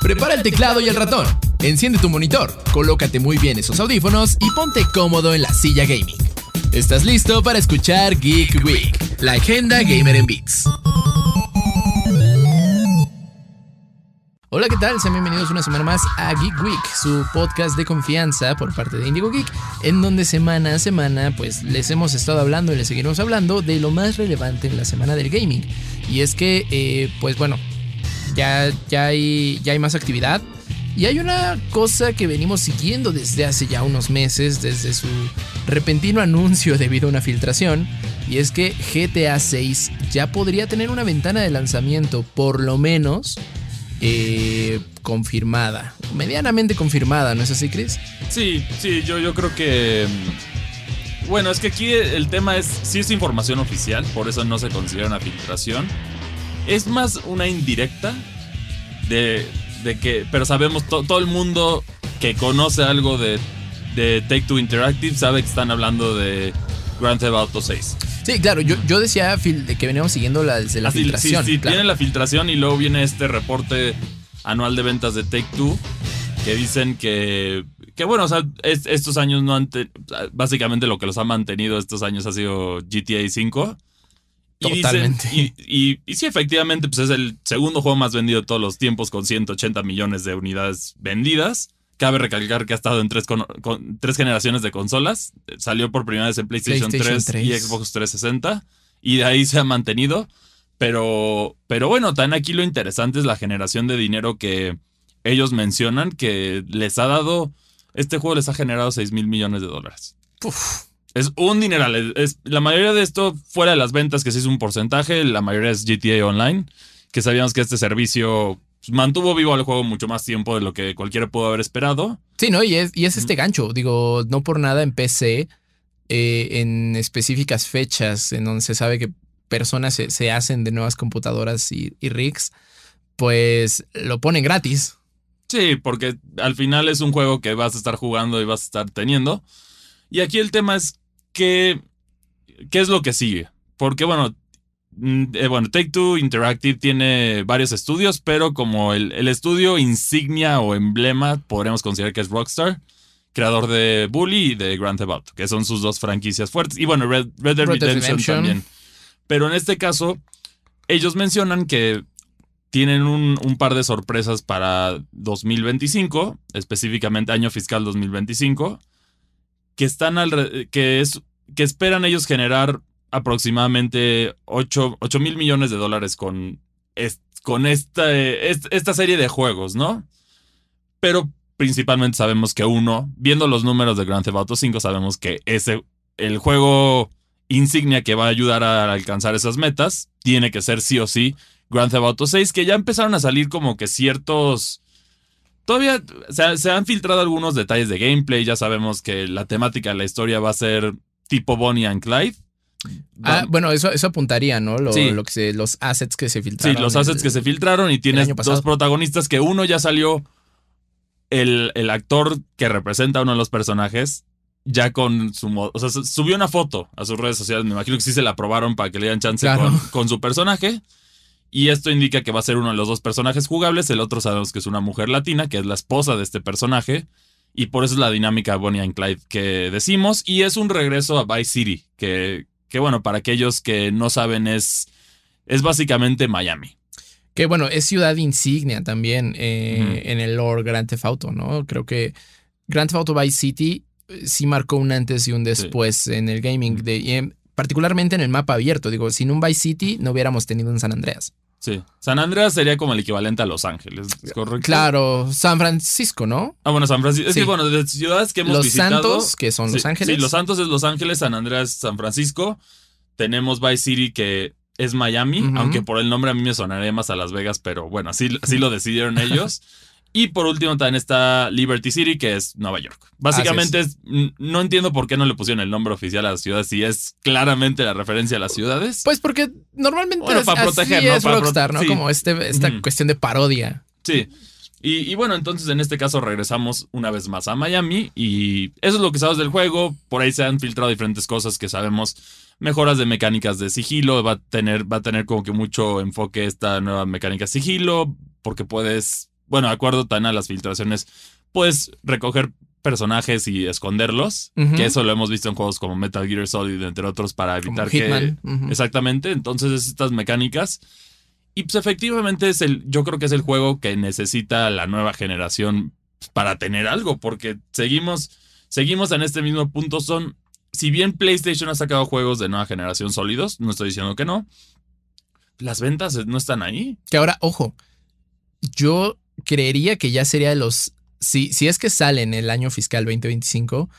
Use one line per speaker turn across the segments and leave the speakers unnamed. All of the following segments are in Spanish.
Prepara el teclado y el ratón. Enciende tu monitor, colócate muy bien esos audífonos y ponte cómodo en la silla gaming. ¿Estás listo para escuchar Geek Week? La agenda gamer en Beats. Hola, ¿qué tal? Sean bienvenidos una semana más a Geek Week, su podcast de confianza por parte de Indigo Geek, en donde semana a semana pues les hemos estado hablando y les seguiremos hablando de lo más relevante en la semana del gaming. Y es que, eh, pues bueno, ya, ya, hay, ya hay más actividad. Y hay una cosa que venimos siguiendo desde hace ya unos meses, desde su repentino anuncio debido a una filtración, y es que GTA 6 ya podría tener una ventana de lanzamiento, por lo menos, eh, confirmada, medianamente confirmada, ¿no es así, Chris?
Sí, sí, yo, yo creo que... Bueno, es que aquí el tema es, sí es información oficial, por eso no se considera una filtración. Es más una indirecta de, de que, pero sabemos, todo el mundo que conoce algo de, de Take Two Interactive sabe que están hablando de Grand Theft Auto 6.
Sí, claro, yo, yo decía que veníamos siguiendo la, la filtración.
Sí, sí,
claro.
viene la filtración y luego viene este reporte anual de ventas de Take Two que dicen que, que bueno, o sea, estos años no han, básicamente lo que los ha mantenido estos años ha sido GTA 5.
Totalmente.
Y, y, y, sí, efectivamente, pues es el segundo juego más vendido de todos los tiempos con 180 millones de unidades vendidas. Cabe recalcar que ha estado en tres, con, con, tres generaciones de consolas. Salió por primera vez en PlayStation, PlayStation 3, 3, y Xbox 360. Y de ahí se ha mantenido. Pero, pero bueno, también aquí lo interesante es la generación de dinero que ellos mencionan que les ha dado. Este juego les ha generado 6 mil millones de dólares.
Uf.
Es un dineral. Es, la mayoría de esto, fuera de las ventas, que sí es un porcentaje, la mayoría es GTA Online, que sabíamos que este servicio mantuvo vivo al juego mucho más tiempo de lo que cualquiera pudo haber esperado.
Sí, ¿no? Y es, y es este gancho. Digo, no por nada en PC, eh, en específicas fechas, en donde se sabe que personas se, se hacen de nuevas computadoras y, y rigs, pues lo ponen gratis.
Sí, porque al final es un juego que vas a estar jugando y vas a estar teniendo. Y aquí el tema es que, ¿qué es lo que sigue? Porque bueno, eh, bueno, Take Two Interactive tiene varios estudios, pero como el, el, estudio insignia o emblema, podremos considerar que es Rockstar, creador de Bully y de Grand Theft Auto, que son sus dos franquicias fuertes. Y bueno, Red, Red Dead Redemption, Redemption también. Pero en este caso, ellos mencionan que tienen un, un, par de sorpresas para 2025, específicamente año fiscal 2025, que están al, que es que esperan ellos generar aproximadamente 8, 8 mil millones de dólares con, con esta, esta serie de juegos, ¿no? Pero principalmente sabemos que uno, viendo los números de Grand Theft Auto 5, sabemos que ese, el juego insignia que va a ayudar a alcanzar esas metas, tiene que ser sí o sí Grand Theft Auto 6, que ya empezaron a salir como que ciertos... Todavía se, se han filtrado algunos detalles de gameplay, ya sabemos que la temática de la historia va a ser tipo Bonnie and Clyde.
Ah, bueno, eso, eso apuntaría, ¿no? Lo,
Sí.
lo que se, los assets que se filtraron.
Sí, los assets
el-
que se filtraron y tienes dos protagonistas que uno ya salió el, el actor que representa a uno de los personajes ya con su mo- o sea, su- subió una foto a sus redes sociales, me imagino que sí se la aprobaron para que le dieran chance
Claro.
con, con su personaje. Y esto indica que va a ser uno de los dos personajes jugables, el otro sabemos que es una mujer latina, que es la esposa de este personaje. Y por eso es la dinámica Bonnie and Clyde que decimos. Y es un regreso a Vice City, que, que bueno, para aquellos que no saben es, es básicamente Miami.
Que bueno, es ciudad insignia también eh, en el lore Grand Theft Auto, ¿no? Creo que Grand Theft Auto Vice City eh, sí marcó un antes y un después en el gaming, de, particularmente en el mapa abierto. Digo, sin un Vice City no hubiéramos tenido un San Andreas.
Sí. San Andreas sería como el equivalente a Los Ángeles, ¿es ¿correcto?
Claro, San Francisco, ¿no?
Ah, bueno, San Francisco. Es
Sí.
que bueno, de ciudades que hemos
Los
visitado.
Santos, que son Los Ángeles.
Sí, Los Santos es Los Ángeles, San Andreas es San Francisco. Tenemos Vice City que es Miami, aunque por el nombre a mí me sonaría más a Las Vegas, pero bueno, así, así lo decidieron ellos. Y por último también está Liberty City, que es Nueva York. Básicamente es, no entiendo por qué no le pusieron el nombre oficial a las ciudades si es claramente la referencia a las ciudades.
Pues porque normalmente
Bueno,
es,
para
así
proteger, ¿no?
es
Para
Rockstar, ¿no?
sí.
Como este, esta cuestión de parodia.
Sí. Y, y, bueno, entonces en este caso regresamos una vez más a Miami y eso es lo que sabes del juego. Por ahí se han filtrado diferentes cosas que sabemos. Mejoras de mecánicas de sigilo. Va a tener, va a tener como que mucho enfoque esta nueva mecánica de sigilo. Porque puedes, bueno, de acuerdo tan a las filtraciones, puedes recoger personajes y esconderlos. Que eso lo hemos visto en juegos como Metal Gear Solid, entre otros, para
Como
evitar que. Exactamente. Entonces, estas mecánicas. Y pues efectivamente es el. Yo creo que es el juego que necesita la nueva generación para tener algo. Porque seguimos. Seguimos en este mismo punto. Son. Si bien PlayStation ha sacado juegos de nueva generación sólidos, no estoy diciendo que no. Las ventas no están ahí.
Que ahora, ojo, yo creería que ya sería de los. Si, si es que sale en el año fiscal 2025,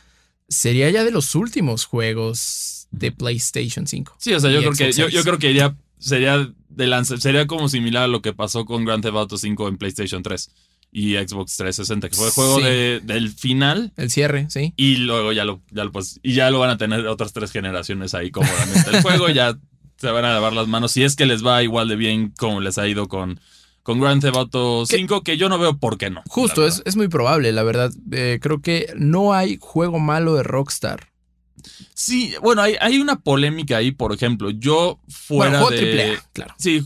sería ya de los últimos juegos de. PlayStation 5.
Sí, o sea, yo creo que. Yo, yo creo que iría. Sería de lanza- sería como similar a lo que pasó con Grand Theft Auto 5 en PlayStation 3 y Xbox 360, que fue el juego
Sí.
de- del final
El cierre, sí.
Y luego ya lo, ya lo, pues, y ya lo van a tener otras tres generaciones ahí cómodamente. El juego ya se van a lavar las manos. Si es que les va igual de bien como les ha ido con, con Grand Theft Auto
Que-
5, que yo no veo por qué no.
Justo, es, es muy probable, la verdad. Eh, creo que no hay juego malo de Rockstar.
Sí, bueno, hay, hay una polémica ahí, por ejemplo. Yo fuera
bueno, juego
de.
claro.
Sí,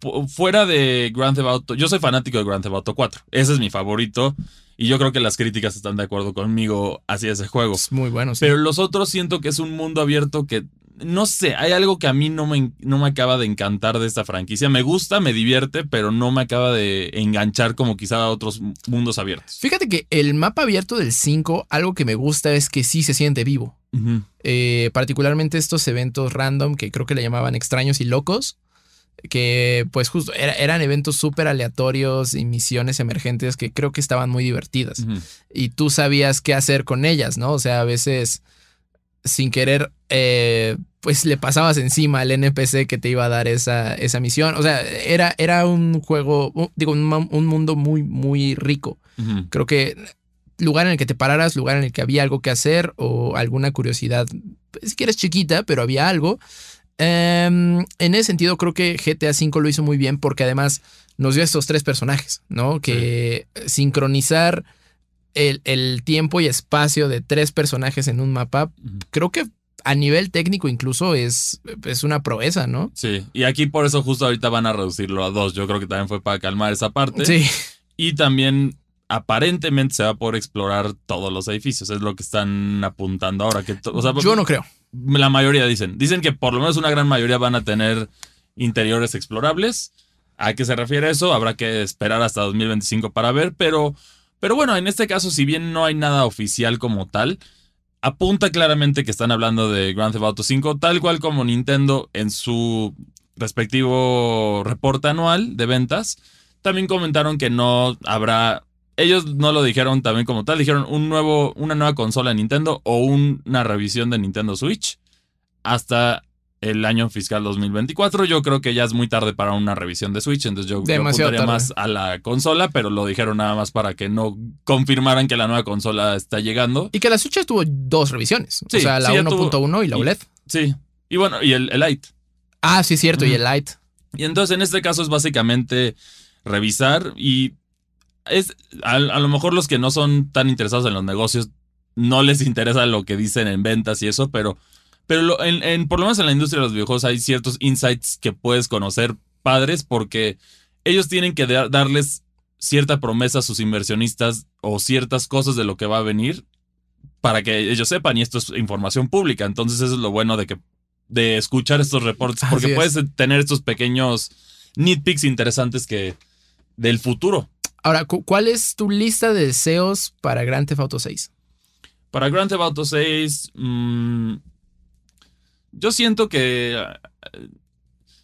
fu- fuera de Grand Theft Auto. Yo soy fanático de Grand Theft Auto 4. Ese es mi favorito. Y yo creo que las críticas están de acuerdo conmigo hacia ese juego.
Es muy bueno, sí.
Pero los otros siento que es un mundo abierto que, no sé, hay algo que a mí no me, no me acaba de encantar de esta franquicia. Me gusta, me divierte, pero no me acaba de enganchar como quizá a otros mundos abiertos.
Fíjate que el mapa abierto del 5, algo que me gusta es que sí se siente vivo. Eh, particularmente estos eventos random que creo que le llamaban extraños y locos. Que pues justo era- eran eventos súper aleatorios y misiones emergentes que creo que estaban muy divertidas. Y tú sabías qué hacer con ellas, ¿no? O sea, a veces sin querer, eh, pues le pasabas encima al NPC que te iba a dar esa, esa misión. O sea, era, era un juego, digo, un, mundo muy, muy rico. Creo que lugar en el que te pararas, lugar en el que había algo que hacer o alguna curiosidad, pues, si quieres chiquita, pero había algo. Em, en ese sentido, creo que GTA V lo hizo muy bien porque además nos dio estos tres personajes, ¿no? Que sincronizar el, el tiempo y espacio de tres personajes en un mapa, creo que a nivel técnico incluso es, es una proeza, ¿no?
Sí, y aquí por eso justo ahorita van a reducirlo a dos. Yo creo que también fue para calmar esa parte.
Sí,
Y también aparentemente se va a poder explorar todos los edificios. Es lo que están apuntando ahora. Que to- o sea,
yo no creo.
La mayoría dicen. Dicen que por lo menos una gran mayoría van a tener interiores explorables. ¿A qué se refiere eso? Habrá que esperar hasta 2025 para ver, pero, pero bueno, en este caso, si bien no hay nada oficial como tal, apunta claramente que están hablando de Grand Theft Auto 5, tal cual como Nintendo en su respectivo reporte anual de ventas. También comentaron que no habrá. Ellos no lo dijeron también como tal, dijeron un nuevo, una nueva consola de Nintendo o una revisión de Nintendo Switch hasta el año fiscal 2024. Yo creo que ya es muy tarde para una revisión de Switch, entonces yo, apuntaría
tarde.
más a la consola, pero lo dijeron nada más para que no confirmaran que la nueva consola está llegando.
Y que la Switch tuvo dos revisiones.
Sí,
o sea, la
sí, ya tuvo-
1.1 y la
y-
OLED.
Sí. Y bueno, y el, el Lite.
Ah, sí, es cierto, y el Lite.
Y entonces en este caso es básicamente revisar y es a, a lo mejor los que no son tan interesados en los negocios no les interesa lo que dicen en ventas y eso, pero, pero lo- en, en- por lo menos en la industria de los videojuegos hay ciertos insights que puedes conocer padres porque ellos tienen que dar- darles cierta promesa a sus inversionistas o ciertas cosas de lo que va a venir para que ellos sepan y esto es información pública. Entonces eso es lo bueno de que de escuchar estos reportes porque
es.
puedes tener estos pequeños nitpicks interesantes que del futuro.
Ahora, cu- ¿cuál es tu lista de deseos para Grand Theft Auto 6?
Para Grand Theft Auto 6, mm, yo siento que,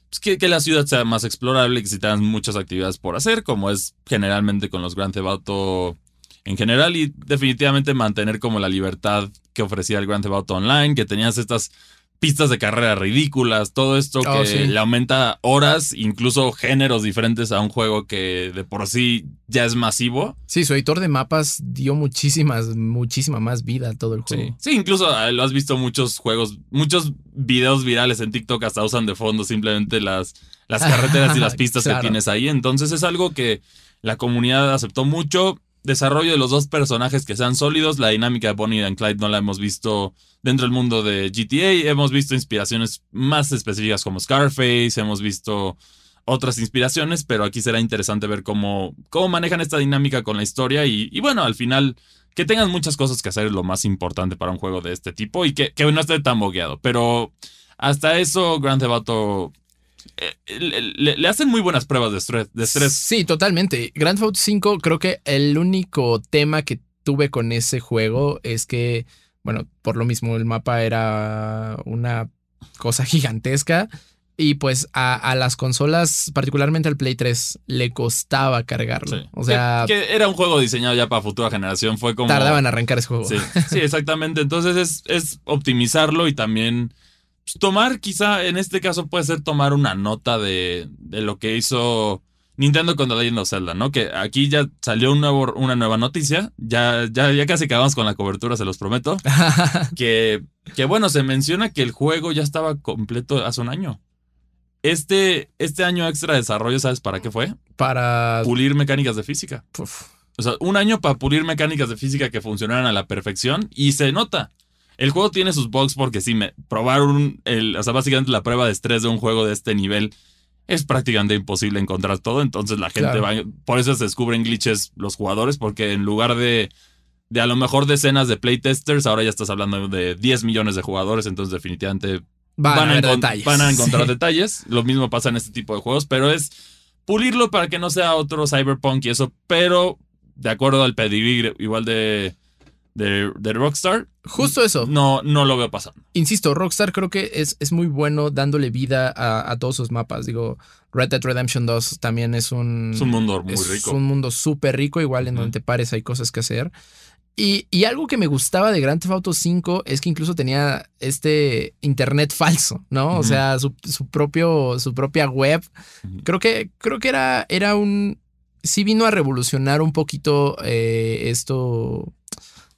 pues, que, que la ciudad sea más explorable, que si tengan muchas actividades por hacer, como es generalmente con los Grand Theft Auto en general, y definitivamente mantener como la libertad que ofrecía el Grand Theft Auto Online, que tenías estas pistas de carrera ridículas, todo esto
Oh,
que
sí.
le aumenta horas, incluso géneros diferentes a un juego que de por sí ya es masivo.
Sí, su editor de mapas dio muchísimas, muchísima más vida a todo el juego.
sí, incluso eh, lo has visto muchos juegos, muchos videos virales en TikTok hasta usan de fondo simplemente las las carreteras y las pistas
Claro.
que tienes ahí. Entonces es algo que la comunidad aceptó mucho. Desarrollo de los dos personajes que sean sólidos. La dinámica de Bonnie and Clyde no la hemos visto dentro del mundo de GTA. Hemos visto inspiraciones más específicas como Scarface. Hemos visto otras inspiraciones, pero aquí será interesante ver cómo, cómo manejan esta dinámica con la historia. Y, y bueno, al final, que tengan muchas cosas que hacer es lo más importante para un juego de este tipo y que, no esté tan bogueado. Pero hasta eso, Grand Theft le, le- hacen muy buenas pruebas de estrés. De estrés.
Sí, totalmente. Grand Theft Auto 5, creo que el único tema que tuve con ese juego es que, bueno, por lo mismo el mapa era una cosa gigantesca y pues a, a las consolas, particularmente al Play 3, le costaba cargarlo.
Sí.
O sea,
que, que era un juego diseñado ya para futura generación. Fue como.
tardaban en arrancar ese juego.
Sí, sí, exactamente. Entonces es, es optimizarlo y también tomar, quizá en este caso puede ser tomar una nota de, de lo que hizo Nintendo con The Legend of Zelda, ¿no? Que aquí ya salió un nuevo, una nueva noticia. Ya, ya, ya casi acabamos con la cobertura, se los prometo. Que, que bueno, se menciona que el juego ya estaba completo hace un año. Este, este año extra de desarrollo, ¿sabes para qué fue?
Para.
Pulir mecánicas de física.
Uf.
O sea, un año para pulir mecánicas de física que funcionaran a la perfección y se nota. El juego tiene sus bugs porque sí, me, probar un, el, o sea, básicamente la prueba de estrés de un juego de este nivel es prácticamente imposible encontrar todo, entonces la gente
Claro.
va, por eso se descubren glitches los jugadores, porque en lugar de, de a lo mejor decenas de playtesters, ahora ya estás hablando de 10 millones de jugadores, entonces definitivamente
Van, a, ver detalles.
van a encontrar
Sí.
detalles. Lo mismo pasa en este tipo de juegos, pero es pulirlo para que no sea otro Cyberpunk y eso, pero de acuerdo al pedigrí igual de, de, de Rockstar,
Justo eso.
no, no lo veo pasando.
Insisto, Rockstar creo que es, es muy bueno dándole vida a, a todos sus mapas. Digo, Red Dead Redemption 2 también es un.
Es un mundo muy
es
rico.
un mundo súper rico, igual en donde te pares hay cosas que hacer. Y, y algo que me gustaba de Grand Theft Auto 5 es que incluso tenía este internet falso, ¿no? O sea, su, su propio, su propia web. Creo que, creo que era, era un. Sí vino a revolucionar un poquito eh, esto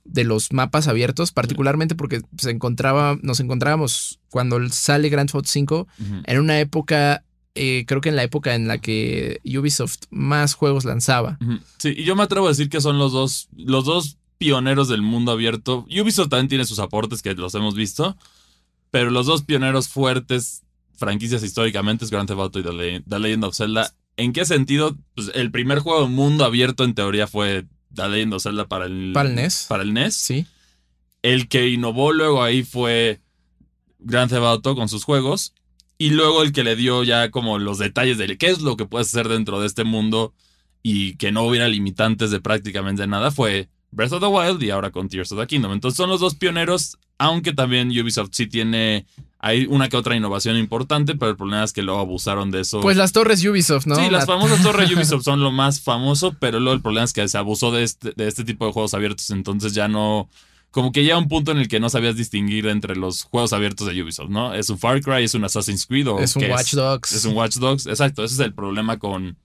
de los mapas abiertos, particularmente porque se encontraba, nos encontrábamos cuando sale Grand Theft Auto 5
Ujú.
en una época, eh, creo que en la época en la que Ubisoft más juegos lanzaba.
Sí, y yo me atrevo a decir que son los dos, los dos pioneros del mundo abierto. Ubisoft también tiene sus aportes que los hemos visto, pero los dos pioneros fuertes, franquicias históricamente, es Grand Theft Auto y The Le- The Legend of Zelda. ¿En qué sentido? Pues el primer juego de mundo abierto en teoría fue The Legend of Zelda para el,
Para el NES.
Para el NES.
Sí.
El que innovó luego ahí fue Grand Theft Auto con sus juegos. Y luego el que le dio ya como los detalles de qué es lo que puedes hacer dentro de este mundo y que no hubiera limitantes de prácticamente nada fue Breath of the Wild y ahora con Tears of the Kingdom. Entonces son los dos pioneros, aunque también Ubisoft sí tiene hay una que otra innovación importante, pero el problema es que luego abusaron de eso.
Pues las torres Ubisoft, ¿no?
Sí, las
La-
famosas torres Ubisoft son lo más famoso, pero luego el problema es que se abusó de este, de este tipo de juegos abiertos, entonces ya no... Como que llega un punto en el que no sabías distinguir entre los juegos abiertos de Ubisoft, ¿no? ¿Es un Far Cry, es un Assassin's Creed o
es un Watch Dogs.
Es un Watch Dogs, exacto, ese es el problema con,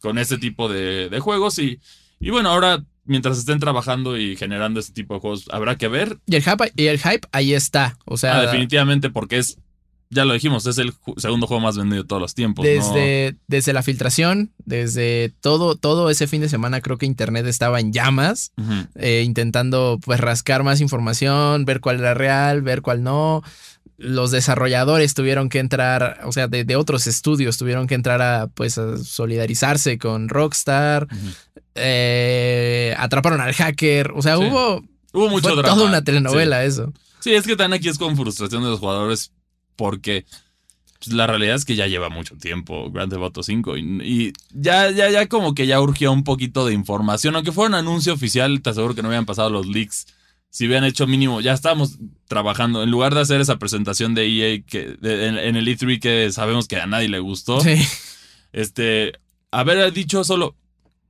con este tipo de, de juegos y, y bueno, ahora mientras estén trabajando y generando este tipo de juegos, habrá que ver,
Y el hype, y el hype ahí está. O sea,
Ah, definitivamente porque es, ya lo dijimos, es el ju- segundo juego más vendido de todos los tiempos. ¿no?
desde, desde la filtración, desde todo, todo ese fin de semana, creo que Internet estaba en llamas. Eh, intentando pues rascar más información, ver cuál era real, ver cuál no. Los desarrolladores tuvieron que entrar, o sea, de, de otros estudios tuvieron que entrar a pues a solidarizarse con Rockstar. Eh, atraparon al hacker. O sea,
Sí.
hubo
Hubo mucho
fue
drama.
toda una telenovela eso.
Sí, es que también aquí es con frustración de los jugadores porque pues, la realidad es que ya lleva mucho tiempo Grand Theft Auto 5 y, y ya, ya, ya como que ya urgía un poquito de información, aunque fuera un anuncio oficial, te aseguro que no habían pasado los leaks. Si hubieran hecho mínimo, ya estábamos trabajando, en lugar de hacer esa presentación de EA que, de- en, en el E3 que sabemos que a nadie le gustó,
Sí.
este, haber dicho solo,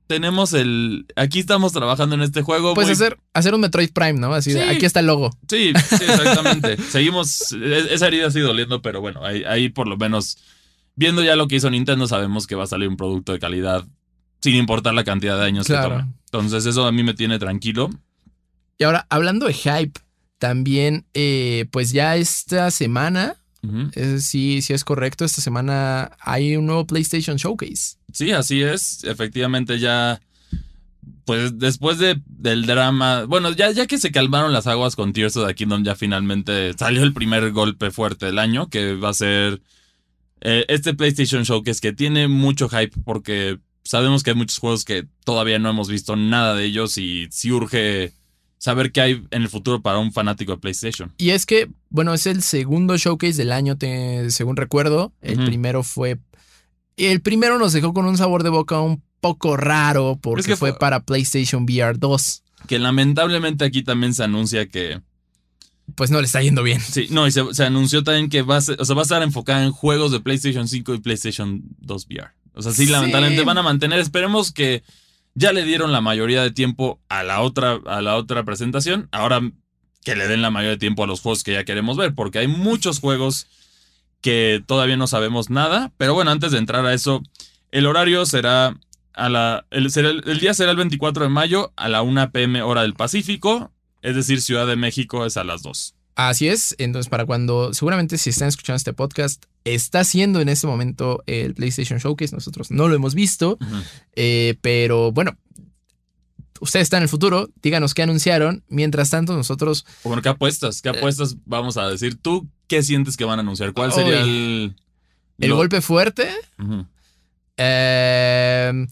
tenemos el, aquí estamos trabajando en este juego.
Pues hacer, hacer un Metroid Prime, ¿no? Así de,
Sí.
aquí está el logo.
Sí, sí, exactamente. Seguimos, e- esa herida sigue doliendo, pero bueno, ahí, ahí por lo menos, viendo ya lo que hizo Nintendo, sabemos que va a salir un producto de calidad, sin importar la cantidad de años
Claro.
que tome. Entonces eso a mí me tiene tranquilo.
Y ahora, hablando de hype, también, eh, pues ya esta semana. Eh, sí, sí es correcto. Esta semana hay un nuevo PlayStation Showcase.
Sí, así es. Efectivamente, ya. Pues después de, del drama. Bueno, ya, ya que se calmaron las aguas con Tears of the Kingdom, ya finalmente salió el primer golpe fuerte del año, que va a ser eh, este PlayStation Showcase, que tiene mucho hype porque sabemos que hay muchos juegos que todavía no hemos visto nada de ellos y sí urge saber qué hay en el futuro para un fanático de PlayStation.
Y es que, bueno, es el segundo showcase del año, te- según recuerdo. El primero fue. El primero nos dejó con un sabor de boca un poco raro porque
Es que
fue
fue-
para PlayStation VR 2.
Que lamentablemente aquí también se anuncia que.
Pues no le está yendo bien.
Sí, no, y se, se anunció también que va a, ser- o sea, va a estar enfocada en juegos de PlayStation 5 y PlayStation 2 VR. O sea, sí,
Sí.
lamentablemente van a mantener. Esperemos que ya le dieron la mayoría de tiempo a la otra, a la otra presentación. Ahora que le den la mayoría de tiempo a los juegos que ya queremos ver, porque hay muchos juegos que todavía no sabemos nada. Pero bueno, antes de entrar a eso, el horario será a la. El, día será el 24 de mayo a la 1 pm hora del Pacífico. Es decir, Ciudad de México es a las 2.
Así es. Entonces, para cuando. Seguramente, si están escuchando este podcast, está siendo en este momento el PlayStation Showcase. Nosotros no lo hemos visto. Eh, pero bueno. Ustedes están en el futuro, díganos qué anunciaron. Mientras tanto, nosotros
Bueno, ¿qué apuestas? ¿Qué apuestas vamos a decir? ¿Tú qué sientes que van a anunciar? ¿Cuál sería el.
el
lo-
golpe fuerte. Eh,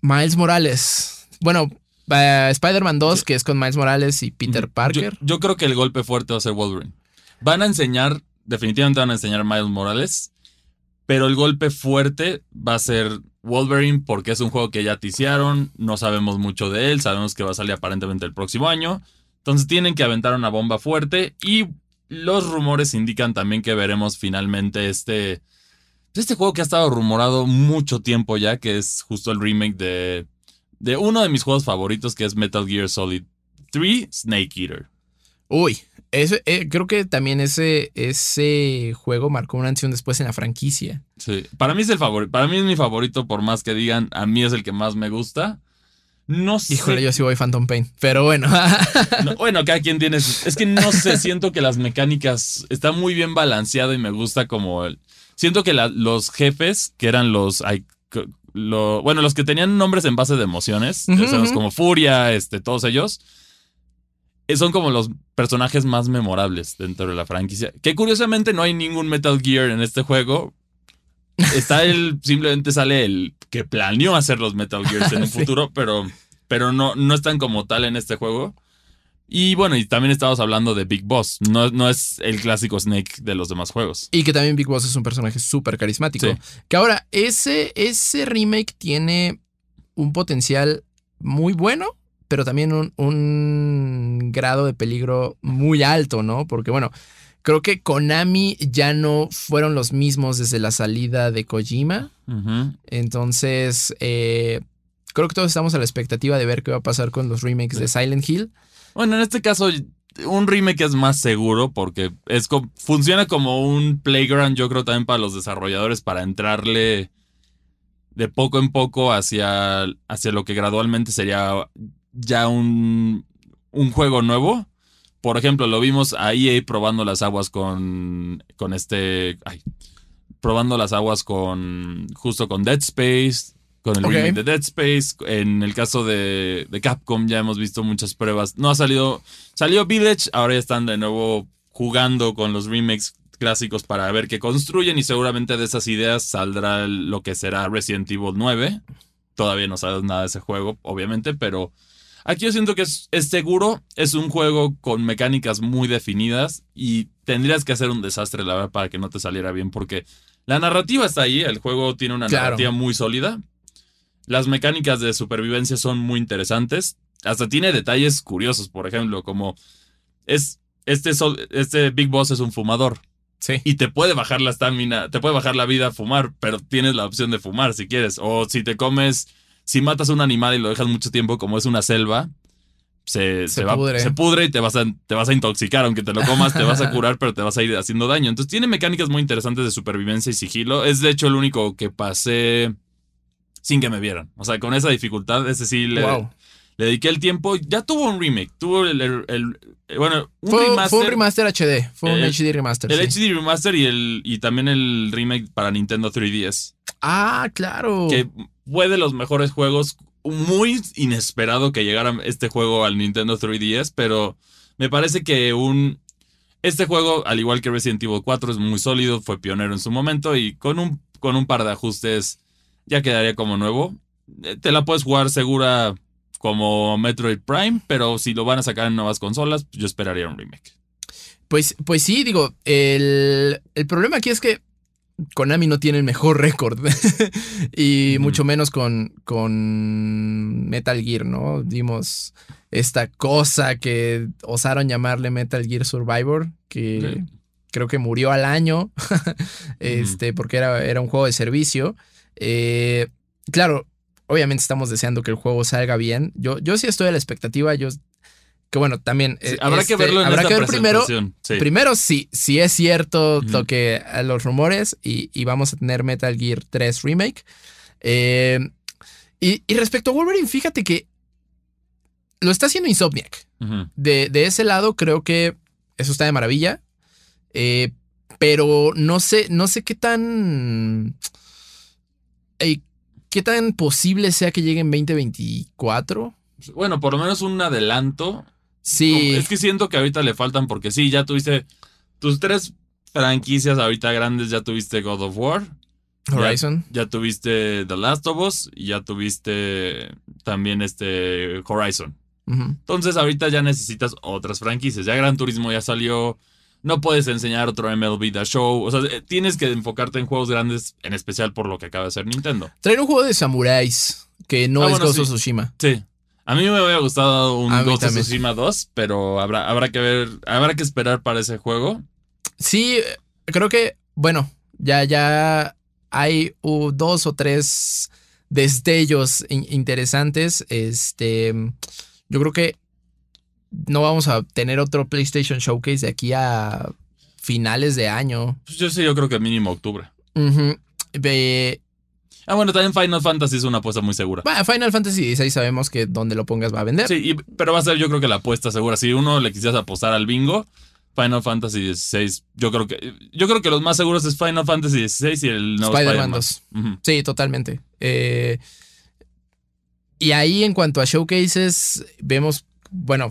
Miles Morales. Bueno, eh, Spider-Man 2,
Sí.
que es con Miles Morales y Peter. Parker.
Yo, yo creo que el golpe fuerte va a ser Wolverine. Van a enseñar, definitivamente van a enseñar Miles Morales, pero el golpe fuerte va a ser Wolverine porque es un juego que ya ticiaron, no sabemos mucho de él, sabemos que va a salir aparentemente el próximo año, entonces tienen que aventar una bomba fuerte y los rumores indican también que veremos finalmente este, este juego que ha estado rumorado mucho tiempo ya, que es justo el remake de, de uno de mis juegos favoritos que es Metal Gear Solid 3 Snake Eater.
Uy, eh, creo que también ese, ese juego marcó un antes y un después en la franquicia.
Sí, para mí es el favorito, para mí es mi favorito por más que digan, a mí es el que más me gusta. No sé.
Híjole, yo sí voy Phantom Pain. Pero bueno.
No, bueno, cada quien tiene sus- Es que no sé, siento que las mecánicas está muy bien balanceado y me gusta como el... Siento que la- los jefes, que eran los... lo- bueno, los que tenían nombres en base de emociones, o sea,
ujú.
como Furia, este, todos ellos, son como los personajes más memorables dentro de la franquicia. Que curiosamente no hay ningún Metal Gear en este juego. Está el, simplemente sale el que planeó hacer los Metal Gears en un
Sí.
futuro, pero, pero no, no están como tal en este juego. Y bueno, y también estamos hablando de Big Boss. No, no es el clásico Snake de los demás juegos.
y que también Big Boss es un personaje súper carismático.
Sí.
Que ahora, ese, ese remake tiene un potencial muy bueno, pero también un, un grado de peligro muy alto, ¿no? Porque bueno, creo que Konami ya no fueron los mismos desde la salida de Kojima. Entonces, eh, creo que todos estamos a la expectativa de ver qué va a pasar con los remakes de Silent Hill.
Bueno, en este caso, un remake es más seguro porque es co- funciona como un playground, yo creo, también para los desarrolladores para entrarle de poco en poco hacia, hacia lo que gradualmente sería ya un, un juego nuevo. Por ejemplo, lo vimos a EA probando las aguas con, con este... ay, probando las aguas con... justo con Dead Space, con el remake de Dead Space. En el caso de, de Capcom ya hemos visto muchas pruebas. No ha salido... Salió Village, ahora ya están de nuevo jugando con los remakes clásicos para ver qué construyen y seguramente de esas ideas saldrá lo que será Resident Evil 9. Todavía no sabes nada de ese juego, obviamente, pero aquí yo siento que es, es seguro, es un juego con mecánicas muy definidas y tendrías que hacer un desastre, la verdad, para que no te saliera bien, porque la narrativa está ahí, el juego tiene una
Claro.
narrativa muy sólida, las mecánicas de supervivencia son muy interesantes, hasta tiene detalles curiosos, por ejemplo, como es este, sol- este Big Boss es un fumador
Sí.
y te puede bajar la estamina, te puede bajar la vida a fumar, pero tienes la opción de fumar si quieres. O si te comes, si matas a un animal y lo dejas mucho tiempo, como es una selva, se,
Se
se va-
pudre.
se pudre y te vas, a, te vas a intoxicar. Aunque te lo comas, te vas a curar, pero te vas a ir haciendo daño. Entonces tiene mecánicas muy interesantes de supervivencia y sigilo. Es de hecho el único que pasé sin que me vieran. O sea, con esa dificultad, ese sí le,
wow.
le dediqué el tiempo. Ya tuvo un remake, tuvo el, el- el- eh, bueno, un
Fue,
remaster.
fue un remaster HD. Fue un
El-
HD remaster.
el
sí.
HD remaster y el y también el remake para Nintendo 3DS,
Ah, claro.
que fue de los mejores juegos. Muy inesperado que llegara este juego al Nintendo 3DS, pero me parece que un este juego, al igual que Resident Evil 4, es muy sólido, fue pionero en su momento y con un, con un par de ajustes ya quedaría como nuevo. Eh, Te la puedes jugar segura como Metroid Prime, pero si lo van a sacar en nuevas consolas, yo esperaría un remake.
Pues, pues sí, digo, el, el problema aquí es que Konami no tiene el mejor récord. y mucho menos con, con Metal Gear, ¿no? Dimos esta cosa que osaron llamarle Metal Gear Survivor, que
Sí.
creo que murió al año, este, porque era, era un juego de servicio. Eh, claro, obviamente estamos deseando que el juego salga bien. Yo, yo sí estoy a la expectativa, yo... Que bueno, también...
Sí,
eh,
habrá que
este,
verlo en
habrá
esta
que ver primero
sí.
Primero, sí, sí es cierto
Ujú.
lo que a los rumores y, y vamos a tener Metal Gear 3 Remake. Eh, y, y respecto a Wolverine, fíjate que lo está haciendo Insomniac. De, de ese lado, creo que eso está de maravilla. Eh, pero no sé, no sé qué tan. eh, qué tan posible sea que llegue en 2024.
Bueno, por lo menos un adelanto.
Sí.
Es que siento que ahorita le faltan porque sí, ya tuviste tus tres franquicias ahorita grandes, ya tuviste God of War,
Horizon.
ya tuviste The Last of Us y ya tuviste también este Horizon. Entonces ahorita ya necesitas otras franquicias. Ya Gran Turismo ya salió. No puedes enseñar otro MLB The Show. O sea, eh, tienes que enfocarte en juegos grandes, en especial por lo que acaba de hacer Nintendo.
Traer un juego de samuráis que no
Ah,
es
bueno,
Ghost
sí.
Tsushima.
Sí. A mí me hubiera gustado un
A
Ghost of. Tsushima 2, pero habrá, habrá que ver, habrá que esperar para ese juego.
Sí, creo que, bueno, ya, ya hay uh, dos o tres destellos in- interesantes. Este, yo creo que no vamos a tener otro PlayStation Showcase de aquí a finales de año.
Pues yo sí, yo creo que mínimo octubre.
Ve-
Ah, bueno, también Final Fantasy es una apuesta muy segura.
Final Fantasy XVI sabemos que donde lo pongas va a vender.
Sí, y- pero va a ser yo creo que la apuesta segura. Si uno le quisieras apostar al bingo, Final Fantasy XVI, yo creo que yo creo que los más seguros es Final Fantasy XVI y el nuevo
Spider-Man
Spider-Man.
2.
Ujú.
Sí, totalmente. Eh, y ahí en cuanto a showcases, vemos, bueno,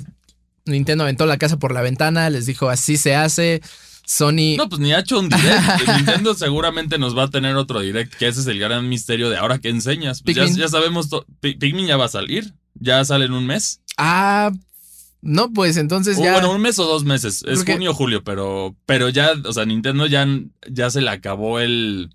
Nintendo aventó la casa por la ventana, les dijo así se hace. Sony...
No, pues ni ha hecho un direct. Nintendo seguramente nos va a tener otro direct, que ese es el gran misterio de ahora que enseñas. Pues ya, ya sabemos, Pikmin ya va a salir, ya sale en un mes.
Ah, no, pues entonces ya...
bueno, un mes o dos meses. Es
Porque-
junio o julio, pero, pero ya, o sea, Nintendo ya, ya se le acabó el.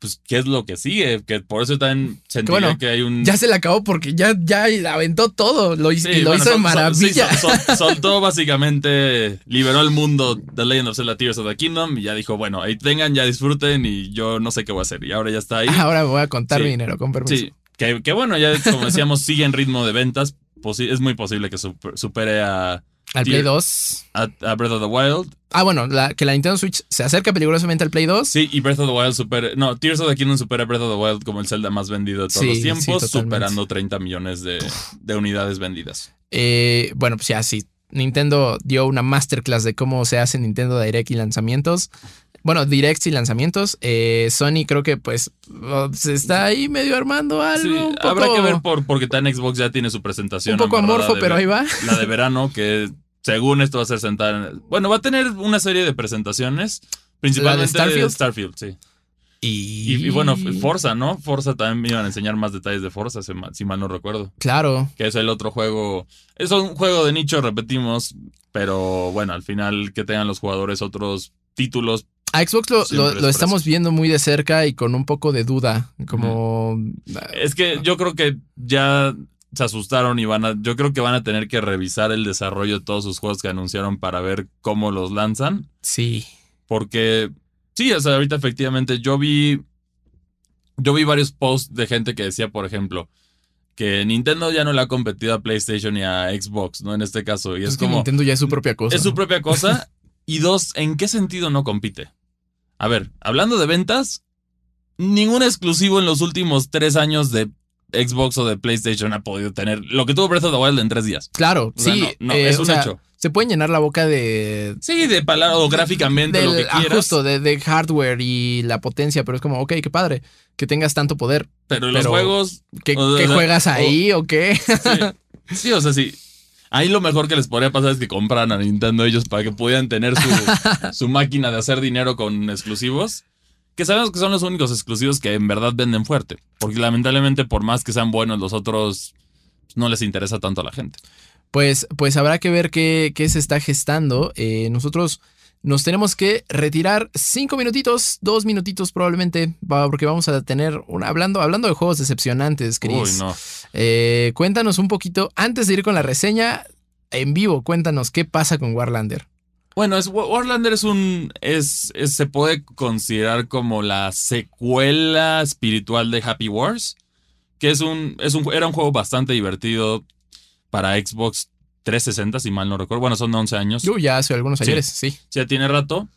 Pues, ¿qué es lo que sigue? Que por eso también sentiría
bueno,
que hay un.
Ya se le acabó porque ya, ya aventó todo. Lo hizo,
Sí,
lo
bueno,
hizo de
sol- sol-
maravilla.
sí, sol- sol- soltó básicamente, liberó el mundo de Legend of Zelda Tears of the Kingdom y ya dijo, bueno, ahí tengan, ya disfruten y yo no sé qué voy a hacer. Y ahora ya está ahí.
Ahora voy a contar
Sí.
mi dinero, con permiso.
Sí, que, que bueno, ya como decíamos, sigue en ritmo de ventas. Posi- es muy posible que super- supere a,
Al. Play 2.
a, a Breath of the Wild.
Ah, bueno, la- que la Nintendo Switch se acerca peligrosamente al Play 2.
Sí, y Breath of the Wild supera. No, Tears of the Kingdom supera Breath of the Wild como el Zelda más vendido de todos
Sí,
los tiempos, superando 30 millones de, de unidades vendidas.
Eh, bueno, pues ya sí. Nintendo dio una masterclass de cómo se hace Nintendo Direct y lanzamientos. Bueno, directs y lanzamientos. Eh, Sony creo que pues se está ahí medio armando algo.
Sí,
un poco,
habrá que ver por, porque en Xbox ya tiene su presentación.
un poco amorfo,
de
pero ahí va.
La de verano, que según esto va a ser sentada en. Bueno, va a tener una serie de presentaciones. Principalmente
Starfield?
de Starfield, sí.
Y,
Y, y bueno, Forza, ¿no? Forza también me iban a enseñar más detalles de Forza, si mal, si mal no recuerdo.
Claro.
Que es el otro juego. Es un juego de nicho, repetimos. Pero bueno, al final que tengan los jugadores otros títulos.
A Xbox lo, estamos viendo muy de cerca y con un poco de duda. Como.
Es que yo creo que ya se asustaron y van a. Yo creo que van a tener que revisar el desarrollo de todos sus juegos que anunciaron para ver cómo los lanzan.
Sí.
Porque. Sí, o sea, ahorita efectivamente yo vi. Yo vi varios posts de gente que decía, por ejemplo, que Nintendo ya no le ha competido a PlayStation ni a Xbox, ¿no? En este caso. Y es,
Es, que
como.
Nintendo ya es su propia cosa.
Es su propia cosa. y dos, ¿en qué sentido no compite? A ver, hablando de ventas, ningún exclusivo en los últimos tres años de Xbox o de PlayStation ha podido tener lo que tuvo Breath of the Wild en tres días.
Claro,
O sea,
sí.
no, no,
eh,
es un
sea,
hecho.
Se pueden llenar la boca de.
Sí, de palabra o gráficamente, lo que
ah,
quieras.
justo, de, de hardware y la potencia, pero es como, ok, qué padre que tengas tanto poder.
pero los juegos.
¿Qué,
O
qué
sea,
juegas ahí o qué?
Sí, Sí, o sea, sí. Ahí lo mejor que les podría pasar es que compraran a Nintendo ellos para que pudieran tener su, su máquina de hacer dinero con exclusivos. Que sabemos que son los únicos exclusivos que en verdad venden fuerte. Porque lamentablemente, por más que sean buenos, los otros no les interesa tanto a la gente.
Pues, pues habrá que ver qué, qué se está gestando. Eh, nosotros nos tenemos que retirar cinco minutitos, dos minutitos probablemente, porque vamos a tener una, hablando, hablando de juegos decepcionantes,
Uy,
Chris.
no.
Eh, cuéntanos un poquito, antes de ir con la reseña, en vivo, cuéntanos qué pasa con Warlander.
Bueno, es, Wa- Warlander es un. Es, es- se puede considerar como la secuela espiritual de Happy Wars. Que es un, es un. Era un juego bastante divertido para Xbox 360, si mal no recuerdo. Bueno, son 11 años.
Yo ya hace algunos
Sí.
ayeres, sí.
Ya tiene rato.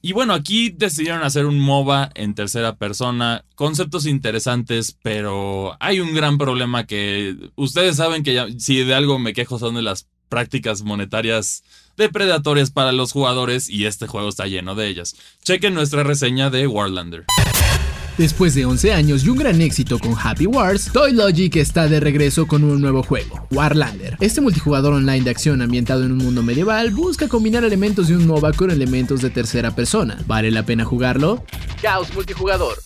Y bueno, aquí decidieron hacer un MOBA en tercera persona. Conceptos interesantes, pero hay un gran problema que ustedes saben que ya- si de algo me quejo son de las prácticas monetarias depredatorias para los jugadores y este juego está lleno de ellas. Chequen nuestra reseña de Warlander.
Después de 11 años y un gran éxito con Happy Wars, Toy Logic está de regreso con un nuevo juego, Warlander. Este multijugador online de acción ambientado en un mundo medieval busca combinar elementos de un MOBA con elementos de tercera persona. ¿Vale la pena jugarlo?
Caos multijugador.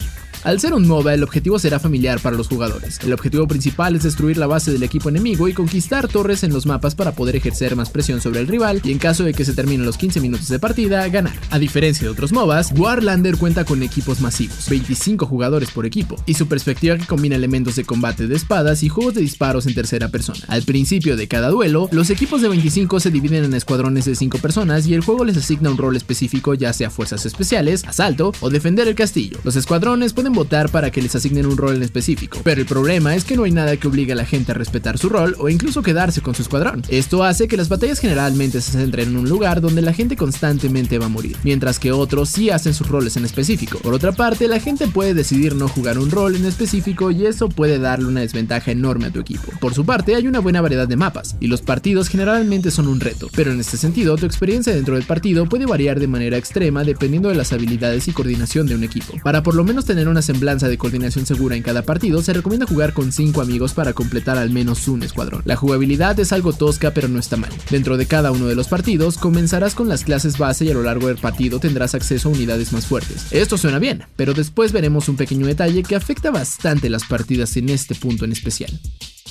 Al ser un MOBA, el objetivo será familiar para los jugadores. El objetivo principal es destruir la base del equipo enemigo y conquistar torres en los mapas para poder ejercer más presión sobre el rival y en caso de que se terminen los 15 minutos de partida, ganar. A diferencia de otros MOBAs, Warlander cuenta con equipos masivos, 25 jugadores por equipo, y su perspectiva que combina elementos de combate de espadas y juegos de disparos en tercera persona. Al principio de cada duelo, los equipos de 25 se dividen en escuadrones de 5 personas y el juego les asigna un rol específico ya sea fuerzas especiales, asalto o defender el castillo. Los escuadrones pueden votar para que les asignen un rol en específico, pero el problema es que no hay nada que obligue a la gente a respetar su rol o incluso quedarse con su escuadrón. Esto hace que las batallas generalmente se centren en un lugar donde la gente constantemente va a morir, mientras que otros sí hacen sus roles en específico. Por otra parte, la gente puede decidir no jugar un rol en específico y eso puede darle una desventaja enorme a tu equipo. Por su parte, hay una buena variedad de mapas, y los partidos generalmente son un reto, pero en este sentido, tu experiencia dentro del partido puede variar de manera extrema dependiendo de las habilidades y coordinación de un equipo. Para por lo menos tener una semblanza de coordinación segura en cada partido, se recomienda jugar con 5 amigos para completar al menos un escuadrón. La jugabilidad es algo tosca, pero no está mal. Dentro de cada uno de los partidos, comenzarás con las clases base y a lo largo del partido tendrás acceso a unidades más fuertes. Esto suena bien, pero después veremos un pequeño detalle que afecta bastante las partidas en este punto en especial.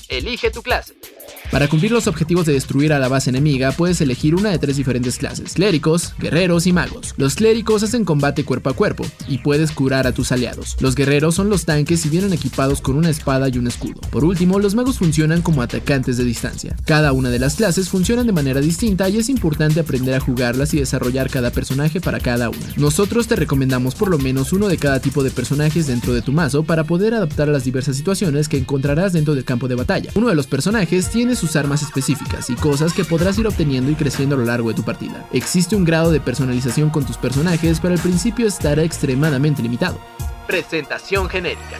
Elige tu clase.
Para cumplir los objetivos de destruir a la base enemiga, puedes elegir una de tres diferentes clases, clérigos, guerreros y magos. Los clérigos hacen combate cuerpo a cuerpo, y puedes curar a tus aliados. Los guerreros son los tanques y vienen equipados con una espada y un escudo. Por último, los magos funcionan como atacantes de distancia. Cada una de las clases funcionan de manera distinta y es importante aprender a jugarlas y desarrollar cada personaje para cada una. Nosotros te recomendamos por lo menos uno de cada tipo de personajes dentro de tu mazo para poder adaptar a las diversas situaciones que encontrarás dentro del campo de batalla. Uno de los personajes tiene sus armas específicas y cosas que podrás ir obteniendo y creciendo a lo largo de tu partida. Existe un grado de personalización con tus personajes, pero al principio estará extremadamente limitado.
Presentación genérica.